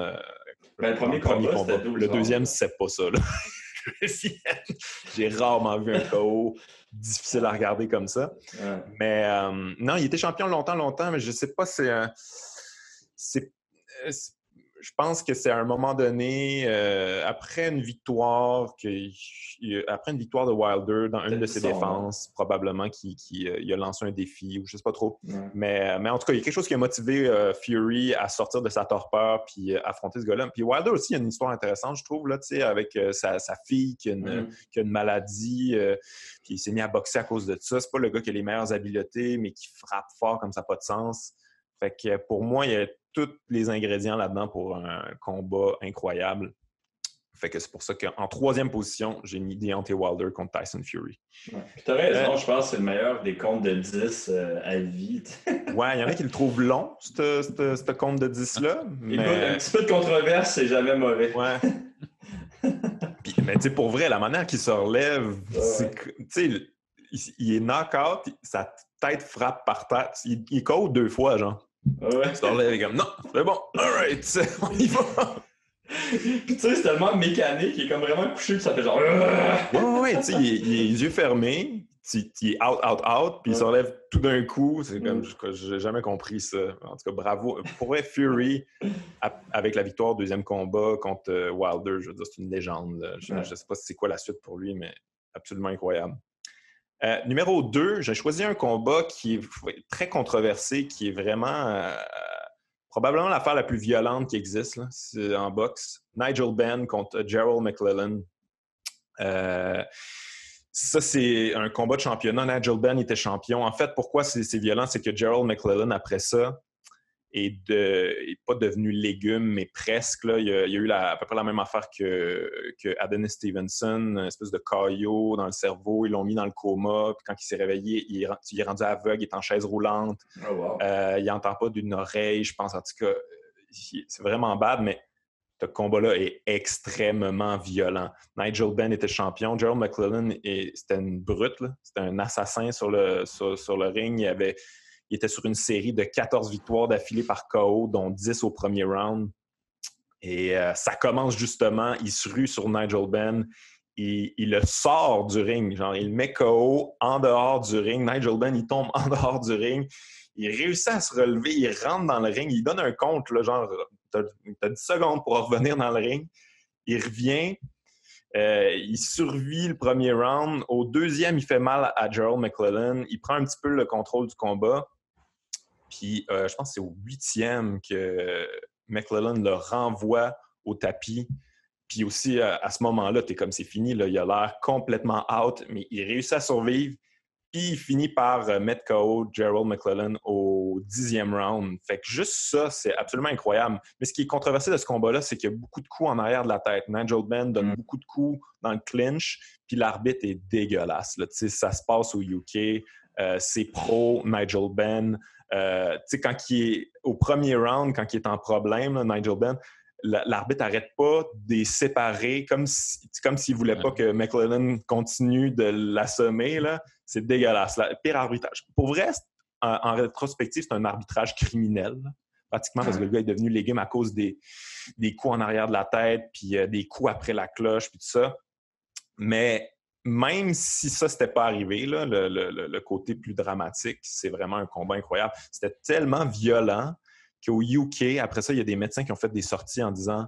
[SPEAKER 1] Ben, le premier, combat,
[SPEAKER 3] Le deuxième, c'est pas ça. J'ai rarement vu un KO difficile à regarder comme ça. Mais euh, non, il était champion longtemps, longtemps, mais je sais pas, c'est c'est je pense que c'est à un moment donné, euh, après une victoire, après une victoire de Wilder dans une de ses défenses, probablement qu'il euh, a lancé un défi ou je sais pas trop. Mais, mais en tout cas, il y a quelque chose qui a motivé euh, Fury à sortir de sa torpeur puis affronter ce gars-là. Puis Wilder aussi, il y a une histoire intéressante, je trouve, là, avec sa, fille qui a une, mm. qui a une maladie, puis il s'est mis à boxer à cause de ça. C'est pas le gars qui a les meilleures habiletés, mais qui frappe fort comme ça n'a pas de sens. Fait que pour moi, il y a tous les ingrédients là-dedans pour un combat incroyable. Fait que c'est pour ça qu'en troisième position, j'ai mis Deontay Wilder contre Tyson Fury.
[SPEAKER 1] Ouais. Tu as raison, euh, je pense que c'est le meilleur des comptes de 10 euh, à vie.
[SPEAKER 3] ouais, il y en a qui le trouvent long, ce compte de 10-là. Mais...
[SPEAKER 1] Un petit peu de controverse, c'est jamais mauvais.
[SPEAKER 3] Ouais. mais tu sais, pour vrai, la manière qu'il se relève, tu sais, il, est knock-out, sa tête frappe par terre. Il, il code deux fois, genre.
[SPEAKER 1] Ouais.
[SPEAKER 3] Tu te comme non, c'est bon, alright, on y va.
[SPEAKER 1] Puis tu sais, c'est tellement mécanique, il est comme vraiment couché, puis ça fait genre.
[SPEAKER 3] Ouais, ouais, ouais, tu sais, il, est les yeux fermés, il est out, out, out, puis il s'enlève tout d'un coup. C'est comme, mm. j'ai jamais compris ça. En tout cas, bravo. Pour vrai, Fury, avec la victoire deuxième combat contre euh, Wilder, je veux dire, c'est une légende. Je, ne sais pas si c'est quoi la suite pour lui, mais absolument incroyable. Euh, numéro 2, j'ai choisi un combat qui est très controversé, qui est vraiment euh, probablement l'affaire la plus violente qui existe en boxe. Nigel Benn contre Gerald McClellan. Euh, ça, c'est un combat de championnat. Nigel Benn était champion. En fait, pourquoi c'est violent? C'est que Gerald McClellan, après ça, est, pas devenu légume, mais presque. Là. Il, y a, eu à peu près la même affaire que, que Adonis Stevenson, une espèce de caillot dans le cerveau. Ils l'ont mis dans le coma. Puis quand il s'est réveillé, il est, rendu aveugle, il est en chaise roulante.
[SPEAKER 1] Oh,
[SPEAKER 3] euh, il n'entend pas d'une oreille, je pense. En tout cas, c'est vraiment bad, mais ce combat-là est extrêmement violent. Nigel Benn était champion. Gerald McClellan, c'était une brute. C'était un assassin sur le, sur le ring. Il avait il était sur une série de 14 victoires d'affilée par KO, dont 10 au premier round. Et euh, ça commence justement, il se rue sur Nigel Benn. Il, il, le sort du ring. Genre, il met KO en dehors du ring. Nigel Benn, il tombe en dehors du ring. Il réussit à se relever. Il rentre dans le ring. Il donne un compte, genre, t'as as 10 secondes pour revenir dans le ring. Il revient. Euh, il survit le premier round. Au deuxième, il fait mal à Gerald McClellan. Il prend un petit peu le contrôle du combat. Puis euh, je pense que c'est au huitième que McClellan le renvoie au tapis. Puis aussi, euh, à ce moment-là, tu es comme c'est fini, là, il a l'air complètement out, mais il réussit à survivre. Puis il finit par euh, mettre KO Gerald McClellan au dixième round. Fait que juste ça, c'est absolument incroyable. Mais ce qui est controversé de ce combat-là, c'est qu'il y a beaucoup de coups en arrière de la tête. Nigel Benn donne mm. beaucoup de coups dans le clinch, puis l'arbitre est dégueulasse. Là. Ça se passe au UK. c'est pro Nigel Benn. Euh, quand il est au premier round, quand il est en problème, Nigel Benn, l'arbitre n'arrête pas de les séparer comme s'il comme ne voulait pas que McLennan continue de l'assommer. C'est dégueulasse. pire arbitrage. Pour vrai, en, rétrospective, c'est un arbitrage criminel. pratiquement parce que le gars est devenu légume à cause des, des coups en arrière de la tête, puis euh, des coups après la cloche, puis tout ça. Mais même si ça s'était pas arrivé, le, côté plus dramatique, c'est vraiment un combat incroyable. C'était tellement violent qu'au UK, après ça, il y a des médecins qui ont fait des sorties en disant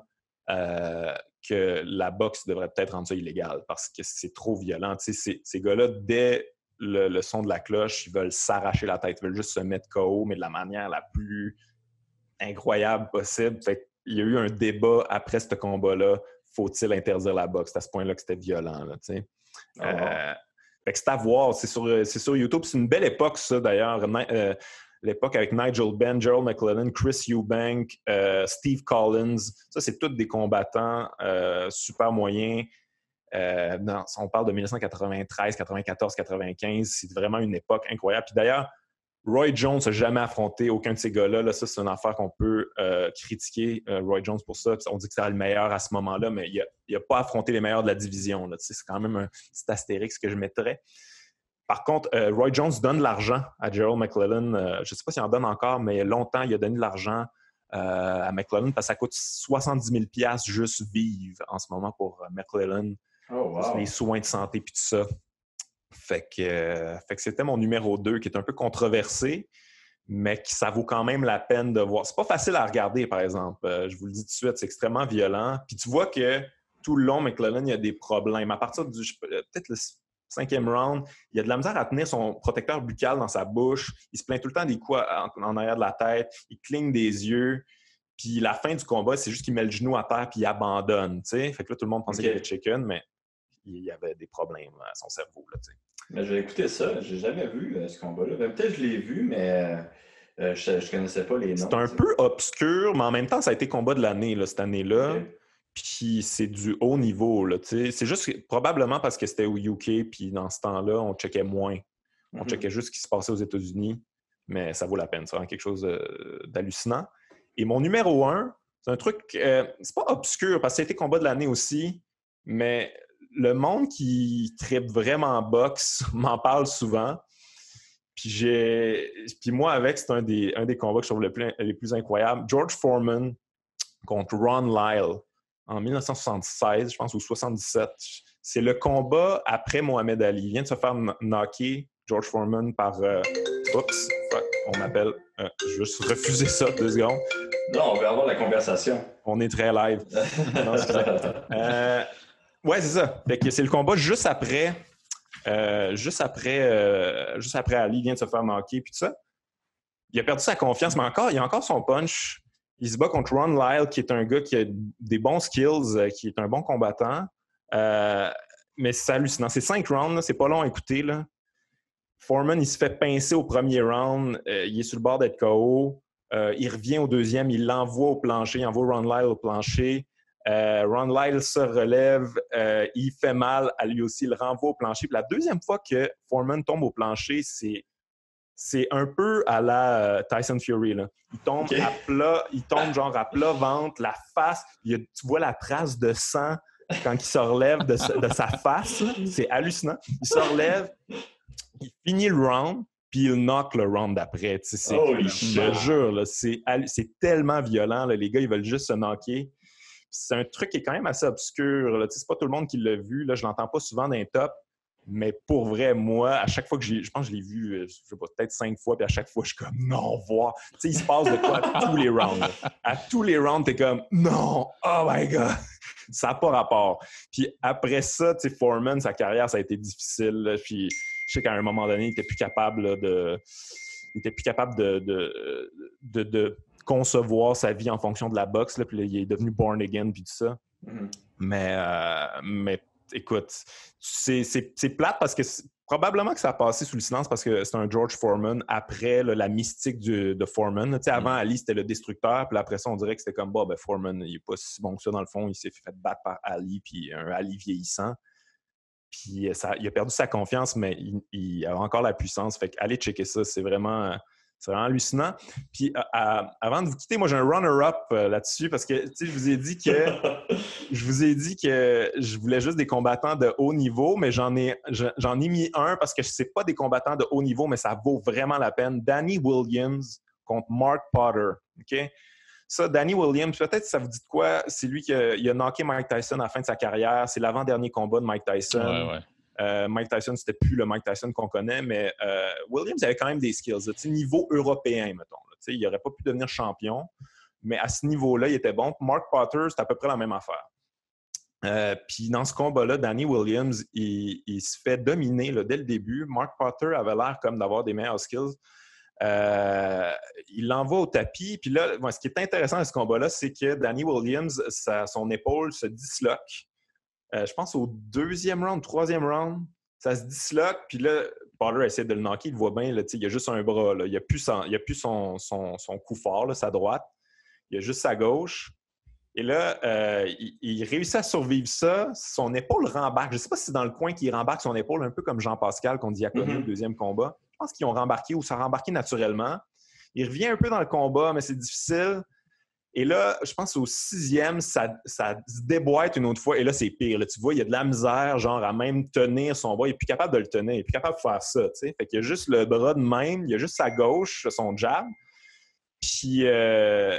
[SPEAKER 3] euh, que la boxe devrait peut-être rendre ça illégal parce que c'est trop violent. ces, gars-là, dès le, son de la cloche, ils veulent s'arracher la tête, ils veulent juste se mettre KO, mais de la manière la plus incroyable possible. il y a eu un débat après ce combat-là. Faut-il interdire la boxe? À ce point-là que c'était violent. Euh, c'est à voir. C'est sur, sur, YouTube. C'est une belle époque, ça, d'ailleurs. Euh, l'époque avec Nigel Ben, Gerald McClellan, Chris Eubank, euh, Steve Collins. Ça, c'est tous des combattants super moyens. on parle de 1993, 94, 95. C'est vraiment une époque incroyable. Puis Roy Jones n'a jamais affronté aucun de ces gars-là. ça, c'est une affaire qu'on peut euh, critiquer euh, Roy Jones pour ça. On dit que c'est le meilleur à ce moment-là, mais il n'a pas affronté les meilleurs de la division. C'est quand même un petit astérix que je mettrais. Par contre, euh, Roy Jones donne l'argent à Gerald McClellan. je ne sais pas s'il en donne encore, mais longtemps, il a donné de l'argent à McClellan parce que ça coûte 70 000 juste vivre en ce moment pour McClellan.
[SPEAKER 1] Oh,
[SPEAKER 3] les soins de santé et tout ça. Fait que, euh, fait que c'était mon numéro 2 qui est un peu controversé, mais qui ça vaut quand même la peine de voir. C'est pas facile à regarder, par exemple. Euh, je vous le dis tout de suite, c'est extrêmement violent. Puis tu vois que tout le long, McClellan, il y a des problèmes. À partir du euh, peut-être le cinquième round, il y a de la misère à tenir son protecteur buccal dans sa bouche. Il se plaint tout le temps des coups en, arrière de la tête. Il cligne des yeux. Puis la fin du combat, c'est juste qu'il met le genou à terre puis il abandonne. Fait que là, tout le monde pensait qu'il avait chicken, mais il y avait des problèmes à son cerveau. Là,
[SPEAKER 1] mais j'ai écouté ça, j'ai jamais vu euh, ce combat-là. Ben, peut-être que je l'ai vu, mais euh, je ne connaissais pas les noms.
[SPEAKER 3] C'est un peu obscur, mais en même temps, ça a été combat de l'année cette année-là. Puis c'est du haut niveau. C'est juste probablement parce que c'était au UK, puis dans ce temps-là, on checkait moins. On mm-hmm. checkait juste ce qui se passait aux États-Unis, mais ça vaut la peine. C'est vraiment quelque chose euh, d'hallucinant. Et mon numéro un, c'est un truc, c'est pas obscur parce que ça a été combat de l'année aussi, mais le monde qui tripe vraiment boxe m'en parle souvent. Puis, j'ai... Puis moi, avec, c'est un des, un des combats que je trouve le plus, les plus incroyables. George Foreman contre Ron Lyle en 1976, je pense, ou 77. C'est le combat après Mohamed Ali. Il vient de se faire knocker, George Foreman, par... Euh, oups, on m'appelle. Euh, je vais juste refuser ça deux secondes.
[SPEAKER 1] Non, on va avoir la conversation.
[SPEAKER 3] On est très live. non, euh, Ouais, c'est ça. c'est le combat juste après juste, après, juste après Ali vient de se faire manquer, puis tout ça. Il a perdu sa confiance, mais encore, il a encore son punch. Il se bat contre Ron Lyle, qui est un gars qui a des bons skills, qui est un bon combattant. mais c'est hallucinant. C'est cinq rounds, c'est pas long à écouter. Foreman, il se fait pincer au premier round. il est sur le bord d'être KO. Euh, il revient au deuxième, il l'envoie au plancher, il envoie Ron Lyle au plancher. Euh, Ron Lyle se relève, euh, il fait mal à lui aussi, il le renvoie au plancher. Puis la deuxième fois que Foreman tombe au plancher, c'est c'est un peu à la Tyson Fury. Là. Il tombe à plat, il tombe genre à plat ventre, la face, tu vois la trace de sang quand il se relève de, sa face. C'est hallucinant. Il se relève, il finit le round, puis il knock le round d'après. je te jure, c'est tellement violent. les gars, ils veulent juste se knocker. C'est un truc qui est quand même assez obscur. C'est pas tout le monde qui l'a vu. Là, je l'entends pas souvent dans top. Mais pour vrai, moi, à chaque fois que j'ai. Je pense que je l'ai vu, euh, je sais pas, peut-être cinq fois, puis à chaque fois, je suis comme non, voir. Tu sais, il se passe de quoi à tous les rounds. À tous les rounds, t'es comme non, oh my God! Ça n'a pas rapport. Puis après ça, tu Foreman, sa carrière, ça a été difficile. puis je sais qu'à un moment donné, il n'était plus capable de. Il était plus capable de, concevoir sa vie en fonction de la boxe. Là, puis il est devenu born again puis tout ça. Mais, euh, mais écoute, c'est plate parce que probablement que ça a passé sous le silence parce que c'est un George Foreman après la mystique de Foreman. Tu sais, avant, mm-hmm. Ali, c'était le destructeur. Puis après ça, on dirait que c'était comme, bon, ben, Foreman, il n'est pas si bon que ça dans le fond. Il s'est fait battre par Ali, puis un Ali vieillissant. Puis euh, il a perdu sa confiance, mais il, a encore la puissance. Fait allez checker ça, c'est vraiment, c'est vraiment hallucinant. Puis avant de vous quitter, moi j'ai un runner-up euh, là-dessus parce que je vous ai dit que je vous ai dit que je voulais juste des combattants de haut niveau, mais j'en ai j'en ai mis un parce que je sais pas des combattants de haut niveau, mais ça vaut vraiment la peine. Danny Williams contre Mark Potter. OK? Ça, Danny Williams, peut-être ça vous dit de quoi? C'est lui qui a, il a knocké Mike Tyson à la fin de sa carrière. C'est l'avant-dernier combat de Mike Tyson. Euh, Mike Tyson, c'était plus le Mike Tyson qu'on connaît, mais euh, Williams avait quand même des skills. niveau européen, mettons. il n'aurait pas pu devenir champion, mais à ce niveau-là, il était bon. Mark Potter, c'est à peu près la même affaire. Euh, puis dans ce combat-là, Danny Williams, il, se fait dominer dès le début. Mark Potter avait l'air comme d'avoir des meilleurs skills. Il l'envoie au tapis. Puis là, ce qui est intéressant dans ce combat-là, c'est que Danny Williams, son épaule se disloque. Euh, je pense au deuxième round, troisième round, ça se disloque. Puis là, Potter essaie de le knocker. Il voit bien, là, il a juste un bras. Il n'y a plus, son, a plus son, coup fort, sa droite. Il a juste sa gauche. Et là, euh, il, réussit à survivre ça. Son épaule rembarque. Je ne sais pas si c'est dans le coin qu'il rembarque son épaule, un peu comme Jean-Pascal qu'on dit à mm-hmm. au deuxième combat pense qu'ils ont rembarqué ou ça a rembarqué naturellement. Il revient un peu dans le combat, mais c'est difficile. Et là, je pense au sixième, ça, ça se déboîte une autre fois. Et là, c'est pire. Là, tu vois, il y a de la misère, genre, à même tenir son bras. Il n'est plus capable de le tenir. Il n'est plus capable de faire ça. sais. Fait qu'il y a juste le bras de même. Il y a juste sa gauche, son jab. Puis, euh,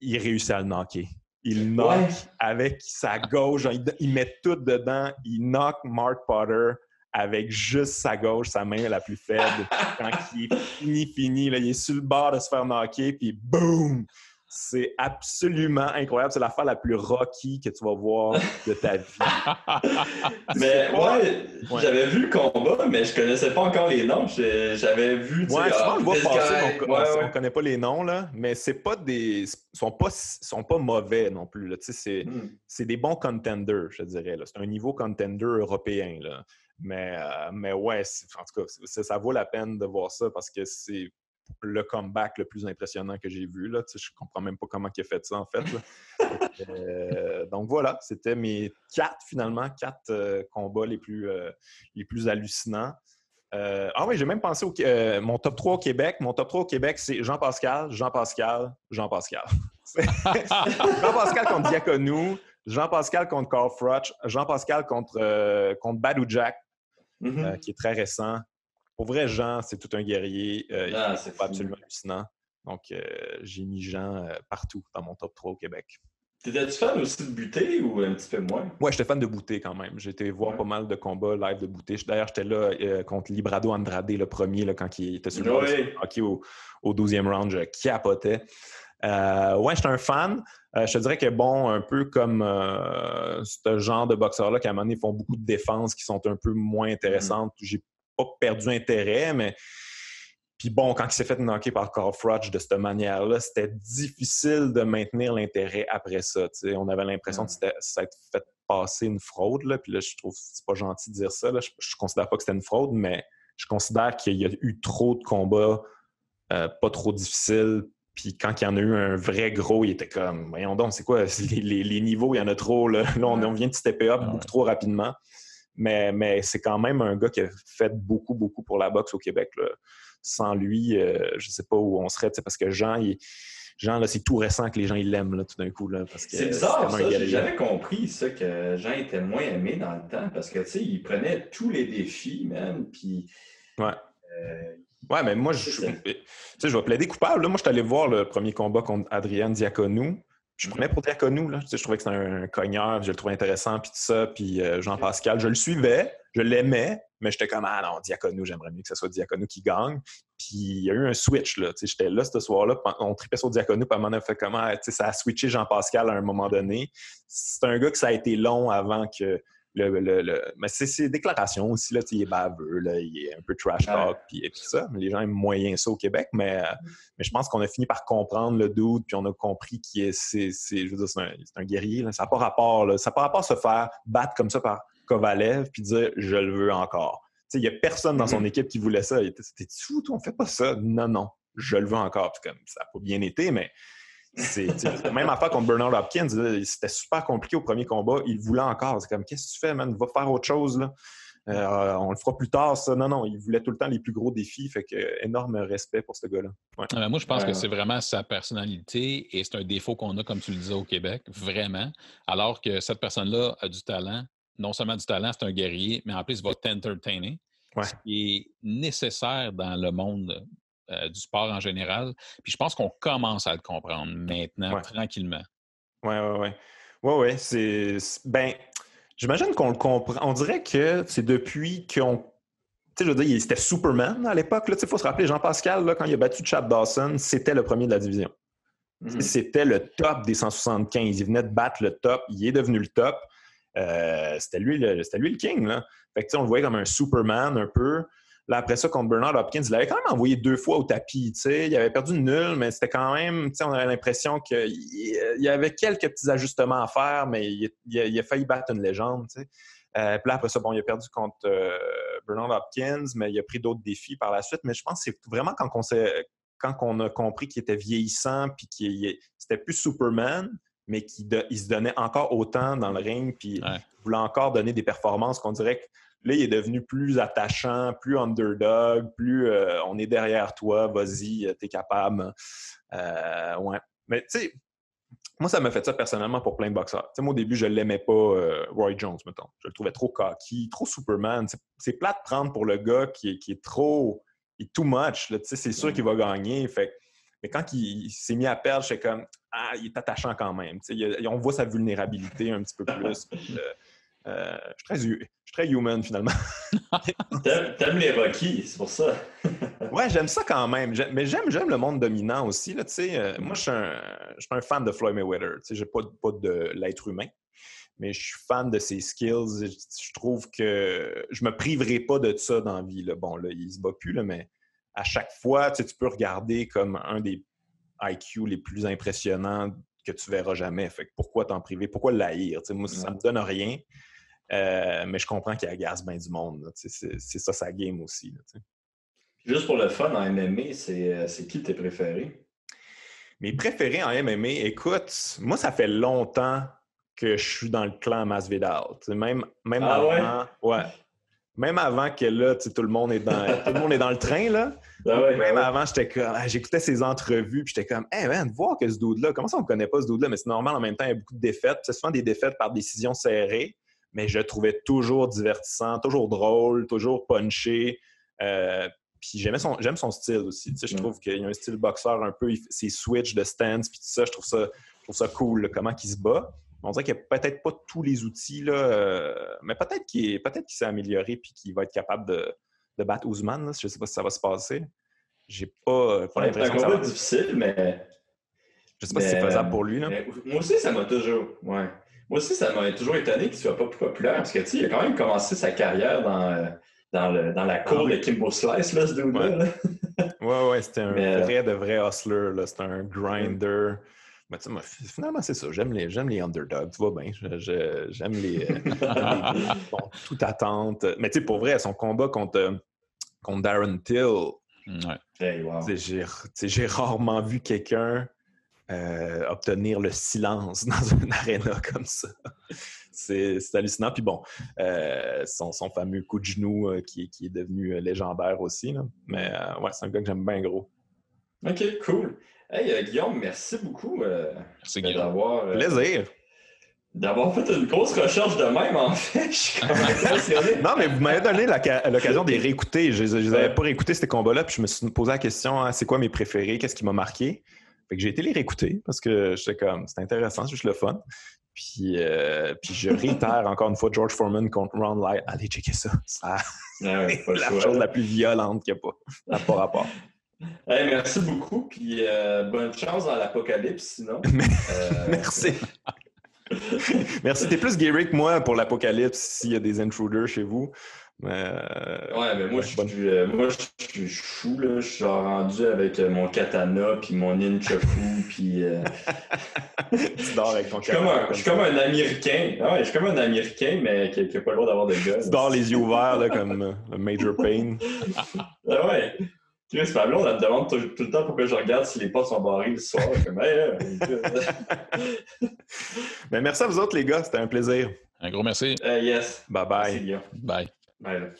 [SPEAKER 3] il réussit à le knocker. Il knock avec sa gauche. Il, il, met tout dedans. Il knock Mark Potter avec juste sa gauche, sa main la plus faible. Quand il est fini, fini, là, il est sur le bord de se faire knocker, puis boum! C'est absolument incroyable. C'est l'affaire la plus rocky que tu vas voir de ta vie.
[SPEAKER 1] mais ouais, j'avais vu le combat, mais je connaissais pas encore les noms. J'avais vu.
[SPEAKER 3] Ouais, souvent on le voit passer, on, ne connaît pas les noms, là, mais c'est pas des. sont pas, sont pas mauvais non plus. Hmm. C'est des bons contenders, je dirais. C'est un niveau contender européen. Là. Mais, euh, mais ouais, en tout cas, ça vaut la peine de voir ça parce que c'est le comeback le plus impressionnant que j'ai vu. Là. Je comprends même pas comment il a fait ça, en fait. Euh, donc voilà, c'était mes quatre, finalement, quatre euh, combats les plus, les plus hallucinants. ah oui, j'ai même pensé au mon top 3 au Québec. Mon top 3 au Québec, c'est Jean-Pascal, Jean-Pascal, Jean-Pascal. Jean-Pascal contre Diaconou, Jean-Pascal contre Carl Frutch, Jean-Pascal contre, contre Badou Jack, Mm-hmm. Euh, qui est très récent. Pour vrai, Jean, c'est tout un guerrier. Euh, ah, c'est absolument hallucinant. Donc, euh, j'ai mis Jean partout dans mon top 3 au Québec.
[SPEAKER 1] T'étais-tu fan aussi de Bouté ou un petit peu moins?
[SPEAKER 3] Ouais, j'étais fan de Bouté quand même. J'ai été voir pas mal de combats live de Bouté. D'ailleurs, j'étais là contre Librado Andrade, le premier, là, quand il était sur le hockey au, au 12e round. Je capotais. Euh, ouais, je suis un fan. Euh, je te dirais que, bon, un peu comme euh, ce genre de boxeurs-là, qu'à un moment donné, font beaucoup de défenses qui sont un peu moins intéressantes. Mm-hmm. J'ai pas perdu intérêt, mais. Puis bon, quand il s'est fait knocker par Carl Froch de cette manière-là, c'était difficile de maintenir l'intérêt après ça. On avait l'impression que c'était fait passer une fraude. Là. Puis là, je trouve que c'est pas gentil de dire ça. Je, je considère pas que c'était une fraude, mais je considère qu'il y a eu trop de combats euh, pas trop difficiles. Puis quand il y en a eu un vrai gros, il était comme, voyons donc, c'est quoi, les, niveaux, il y en a trop. Là, on, vient de stepper up beaucoup trop rapidement. Mais, mais c'est quand même un gars qui a fait beaucoup, beaucoup pour la boxe au Québec. Sans lui, euh, je ne sais pas où on serait, parce que Jean, il, Jean, c'est tout récent que les gens ils l'aiment tout d'un coup.
[SPEAKER 1] C'est bizarre, ça. J'avais compris ça, que Jean était moins aimé dans le temps parce que, tu sais, il prenait tous les défis, même. Puis.
[SPEAKER 3] Ouais. Euh, ouais, mais moi, je, je vais plaider coupable. Là, moi, je suis allé voir le premier combat contre Adrienne Diaconou. Je prenais pour Diaconou, là. je trouvais que c'était un, cogneur, je le trouvais intéressant, puis tout ça. Puis euh, Jean-Pascal, je le suivais, je l'aimais, mais j'étais comme, ah non, Diaconou, j'aimerais mieux que ce soit Diaconou qui gagne. Puis il y a eu un switch, là. J'étais là ce soir-là, on tripait sur Diaconou, puis à un moment fait comment, ah, ça a switché Jean-Pascal à un moment donné. C'est un gars que ça a été long avant que le, mais c'est ses déclarations aussi, là, il est baveux, là, il est un peu trash talk, puis, tout ça. Les gens aiment moyen ça au Québec, mais, euh, mais je pense qu'on a fini par comprendre le doute, puis on a compris qu'il est, c'est, je veux dire, c'est un, guerrier. Là. Ça n'a pas rapport, là. ça n'a pas rapport à se faire battre comme ça par Kovalev, puis dire je le veux encore. Il n'y a personne dans son mm-hmm. équipe qui voulait ça. C'était fou, on fait pas ça. Non, non, je le veux encore. Puis comme ça n'a pas bien été, mais c'est même affaire contre Bernard Hopkins, c'était super compliqué au premier combat. Il voulait encore. C'est comme, qu'est-ce que tu fais, man? Va faire autre chose, là. Euh, on le fera plus tard, ça. Non, non, il voulait tout le temps les plus gros défis. Fait que énorme respect pour ce gars-là.
[SPEAKER 2] Ah, moi, je pense que c'est vraiment sa personnalité et c'est un défaut qu'on a, comme tu le disais, au Québec, vraiment. Alors que cette personne-là a du talent. Non seulement du talent, c'est un guerrier, mais en plus, il va t'entertainer. Ce qui est nécessaire dans le monde euh, du sport en général. Puis je pense qu'on commence à le comprendre maintenant, tranquillement.
[SPEAKER 3] Oui, oui, oui. Oui, oui. C'est. Ben, j'imagine qu'on le comprend. On dirait que c'est depuis qu'on. Tu sais, je veux dire, c'était Superman à l'époque. Il faut se rappeler, Jean-Pascal, quand il a battu Chad Dawson, c'était le premier de la division. Mm-hmm. C'était le top des 175. Il venait de battre le top. Il est devenu le top. Euh, c'était lui, le, lui le king. Là. Fait que, on le voyait comme un Superman un peu. Là, après ça, contre Bernard Hopkins, il avait quand même envoyé deux fois au tapis. Il avait perdu nul, mais c'était quand même, on avait l'impression qu'il y avait quelques petits ajustements à faire, mais il, a, failli battre une légende. Euh, puis là, après ça, bon, il a perdu contre euh, Bernard Hopkins, mais il a pris d'autres défis par la suite. Mais je pense que c'est vraiment quand on, quand on a compris qu'il était vieillissant, puis qu'il c'était plus Superman, mais qu'il se donnait encore autant dans le ring, puis il voulait encore donner des performances qu'on dirait que Là, il est devenu plus attachant, plus underdog, plus euh, on est derrière toi, vas-y, euh, t'es capable. Euh, ouais. Mais tu sais, moi, ça m'a fait ça personnellement pour plein de boxeurs. moi, au début, je l'aimais pas, Roy Jones, mettons. Je le trouvais trop cocky, trop Superman. C'est plat de prendre pour le gars qui est, qui est trop. Il est too much. C'est sûr qu'il va gagner. Fait, mais quand il, s'est mis à perdre, j'étais comme Ah, il est attachant quand même. on voit sa vulnérabilité un petit peu plus. Euh, je, suis très, human finalement.
[SPEAKER 1] T'aimes les Rocky, c'est pour ça.
[SPEAKER 3] ouais, j'aime ça quand même. Mais j'aime, j'aime le monde dominant aussi. Là, euh, moi, je suis, un, fan de Floyd Mayweather. Je n'ai pas, pas de l'être humain, mais je suis fan de ses skills. Je, trouve que je me priverai pas de ça dans la vie. Là. Bon, là, il se bat plus, là, mais à chaque fois, tu peux regarder comme un des IQ les plus impressionnants que tu verras jamais. Fait pourquoi t'en priver? Pourquoi l'haïr? Moi, ça me donne rien. Euh, mais je comprends qu'il agace bien du monde. C'est ça sa game aussi.
[SPEAKER 1] Juste pour le fun, en MMA, euh, c'est qui tes préférés?
[SPEAKER 3] Mes préférés en MMA, écoute, moi, ça fait longtemps que je suis dans le clan Masvidal. Même, même ah avant, ouais? Même avant que là, tout le monde est dans tout le monde est dans le train, là. Ah même avant, j'étais comme ah, j'écoutais ses entrevues, puis j'étais comme Hey man, voir que ce dude-là, comment ça on ne connaît pas ce dude-là, mais c'est normal en même temps, il y a beaucoup de défaites. C'est souvent des défaites par décision serrée mais je le trouvais toujours divertissant, toujours drôle, toujours punché. Euh, puis j'aimais son, j'aime son style aussi. Tu sais, je trouve qu'il y a un style boxeur un peu, ses switch de stance, puis tout ça, je trouve ça, je trouve ça cool, comment il se bat. On dirait qu'il n'y a peut-être pas tous les outils, là, euh, mais peut-être qu'il, peut-être qu'il s'est amélioré puis qu'il va être capable de, de battre Ousmane. Je ne sais pas si ça va se passer. J'ai pas, pas l'impression
[SPEAKER 1] que ça va... difficile, mais
[SPEAKER 3] Je sais pas si c'est faisable pour lui. Là.
[SPEAKER 1] moi aussi, ça m'a toujours. Ouais. Moi aussi, ça m'a toujours étonné qu'il soit pas plus populaire parce que il a quand même commencé sa carrière dans, euh, dans, le, dans la ah cour de Kimbo Slice, là, ce dude
[SPEAKER 3] Ouais, ouais, ouais c'était un vrai de vrai hustler. C'était un grinder. Mais tu sais, finalement, c'est ça. J'aime les, j'aime les underdogs. Tu vois bien. j'aime les. bon, toute attente. Mais tu sais, pour vrai, son combat contre, contre Darren Till. Ouais. J'ai rarement vu quelqu'un euh, obtenir le silence dans une aréna comme ça. C'est hallucinant. Puis bon, euh, son, son, fameux coup de genou euh, qui, qui, est devenu légendaire aussi. Là. Mais ouais, c'est un gars que j'aime bien gros.
[SPEAKER 1] OK, cool. Hey, Guillaume, merci beaucoup d'avoir.
[SPEAKER 3] Plaisir
[SPEAKER 1] d'avoir fait une grosse recherche de même, en fait. Je suis impressionné.
[SPEAKER 3] non, mais vous m'avez donné l'occasion de les réécouter. Je ne les avais pas réécoutés, ces combats-là, puis je me suis posé la question hein, c'est quoi mes préférés? Qu'est-ce qui m'a marqué? Fait que j'ai été les réécouter parce que j'étais comme, c'est intéressant, c'est juste le fun. Puis, euh, puis je réitère encore une fois George Foreman contre Ron Light. Allez checker ça. ça ah la chose la plus violente qu'il n'y a pas. Ça pas rapport.
[SPEAKER 1] merci beaucoup. Puis euh, bonne chance dans l'apocalypse sinon.
[SPEAKER 3] Euh, merci. merci. T'es plus guéri que moi pour l'apocalypse s'il y a des intruders chez vous.
[SPEAKER 1] Euh, ouais, mais moi, je suis, euh, moi, je suis fou, là. Je suis rendu avec euh, mon katana, puis mon ninjaku, puis...
[SPEAKER 3] tu dors avec ton
[SPEAKER 1] katana. Je suis comme un Américain. Ah ouais, je suis comme un Américain, mais qui n'a pas le droit d'avoir de gueule.
[SPEAKER 3] Tu dors les yeux ouverts, là, comme le Major Pain.
[SPEAKER 1] ah ouais. Chris, Pablo, on me demande tout, le temps pourquoi je regarde si les portes sont barrées le soir. Comme,
[SPEAKER 3] Mais merci à vous autres, les gars. C'était un plaisir.
[SPEAKER 2] Un gros merci.
[SPEAKER 1] yes.
[SPEAKER 3] Bye bye.
[SPEAKER 1] Merci,
[SPEAKER 2] bye.
[SPEAKER 1] Bye.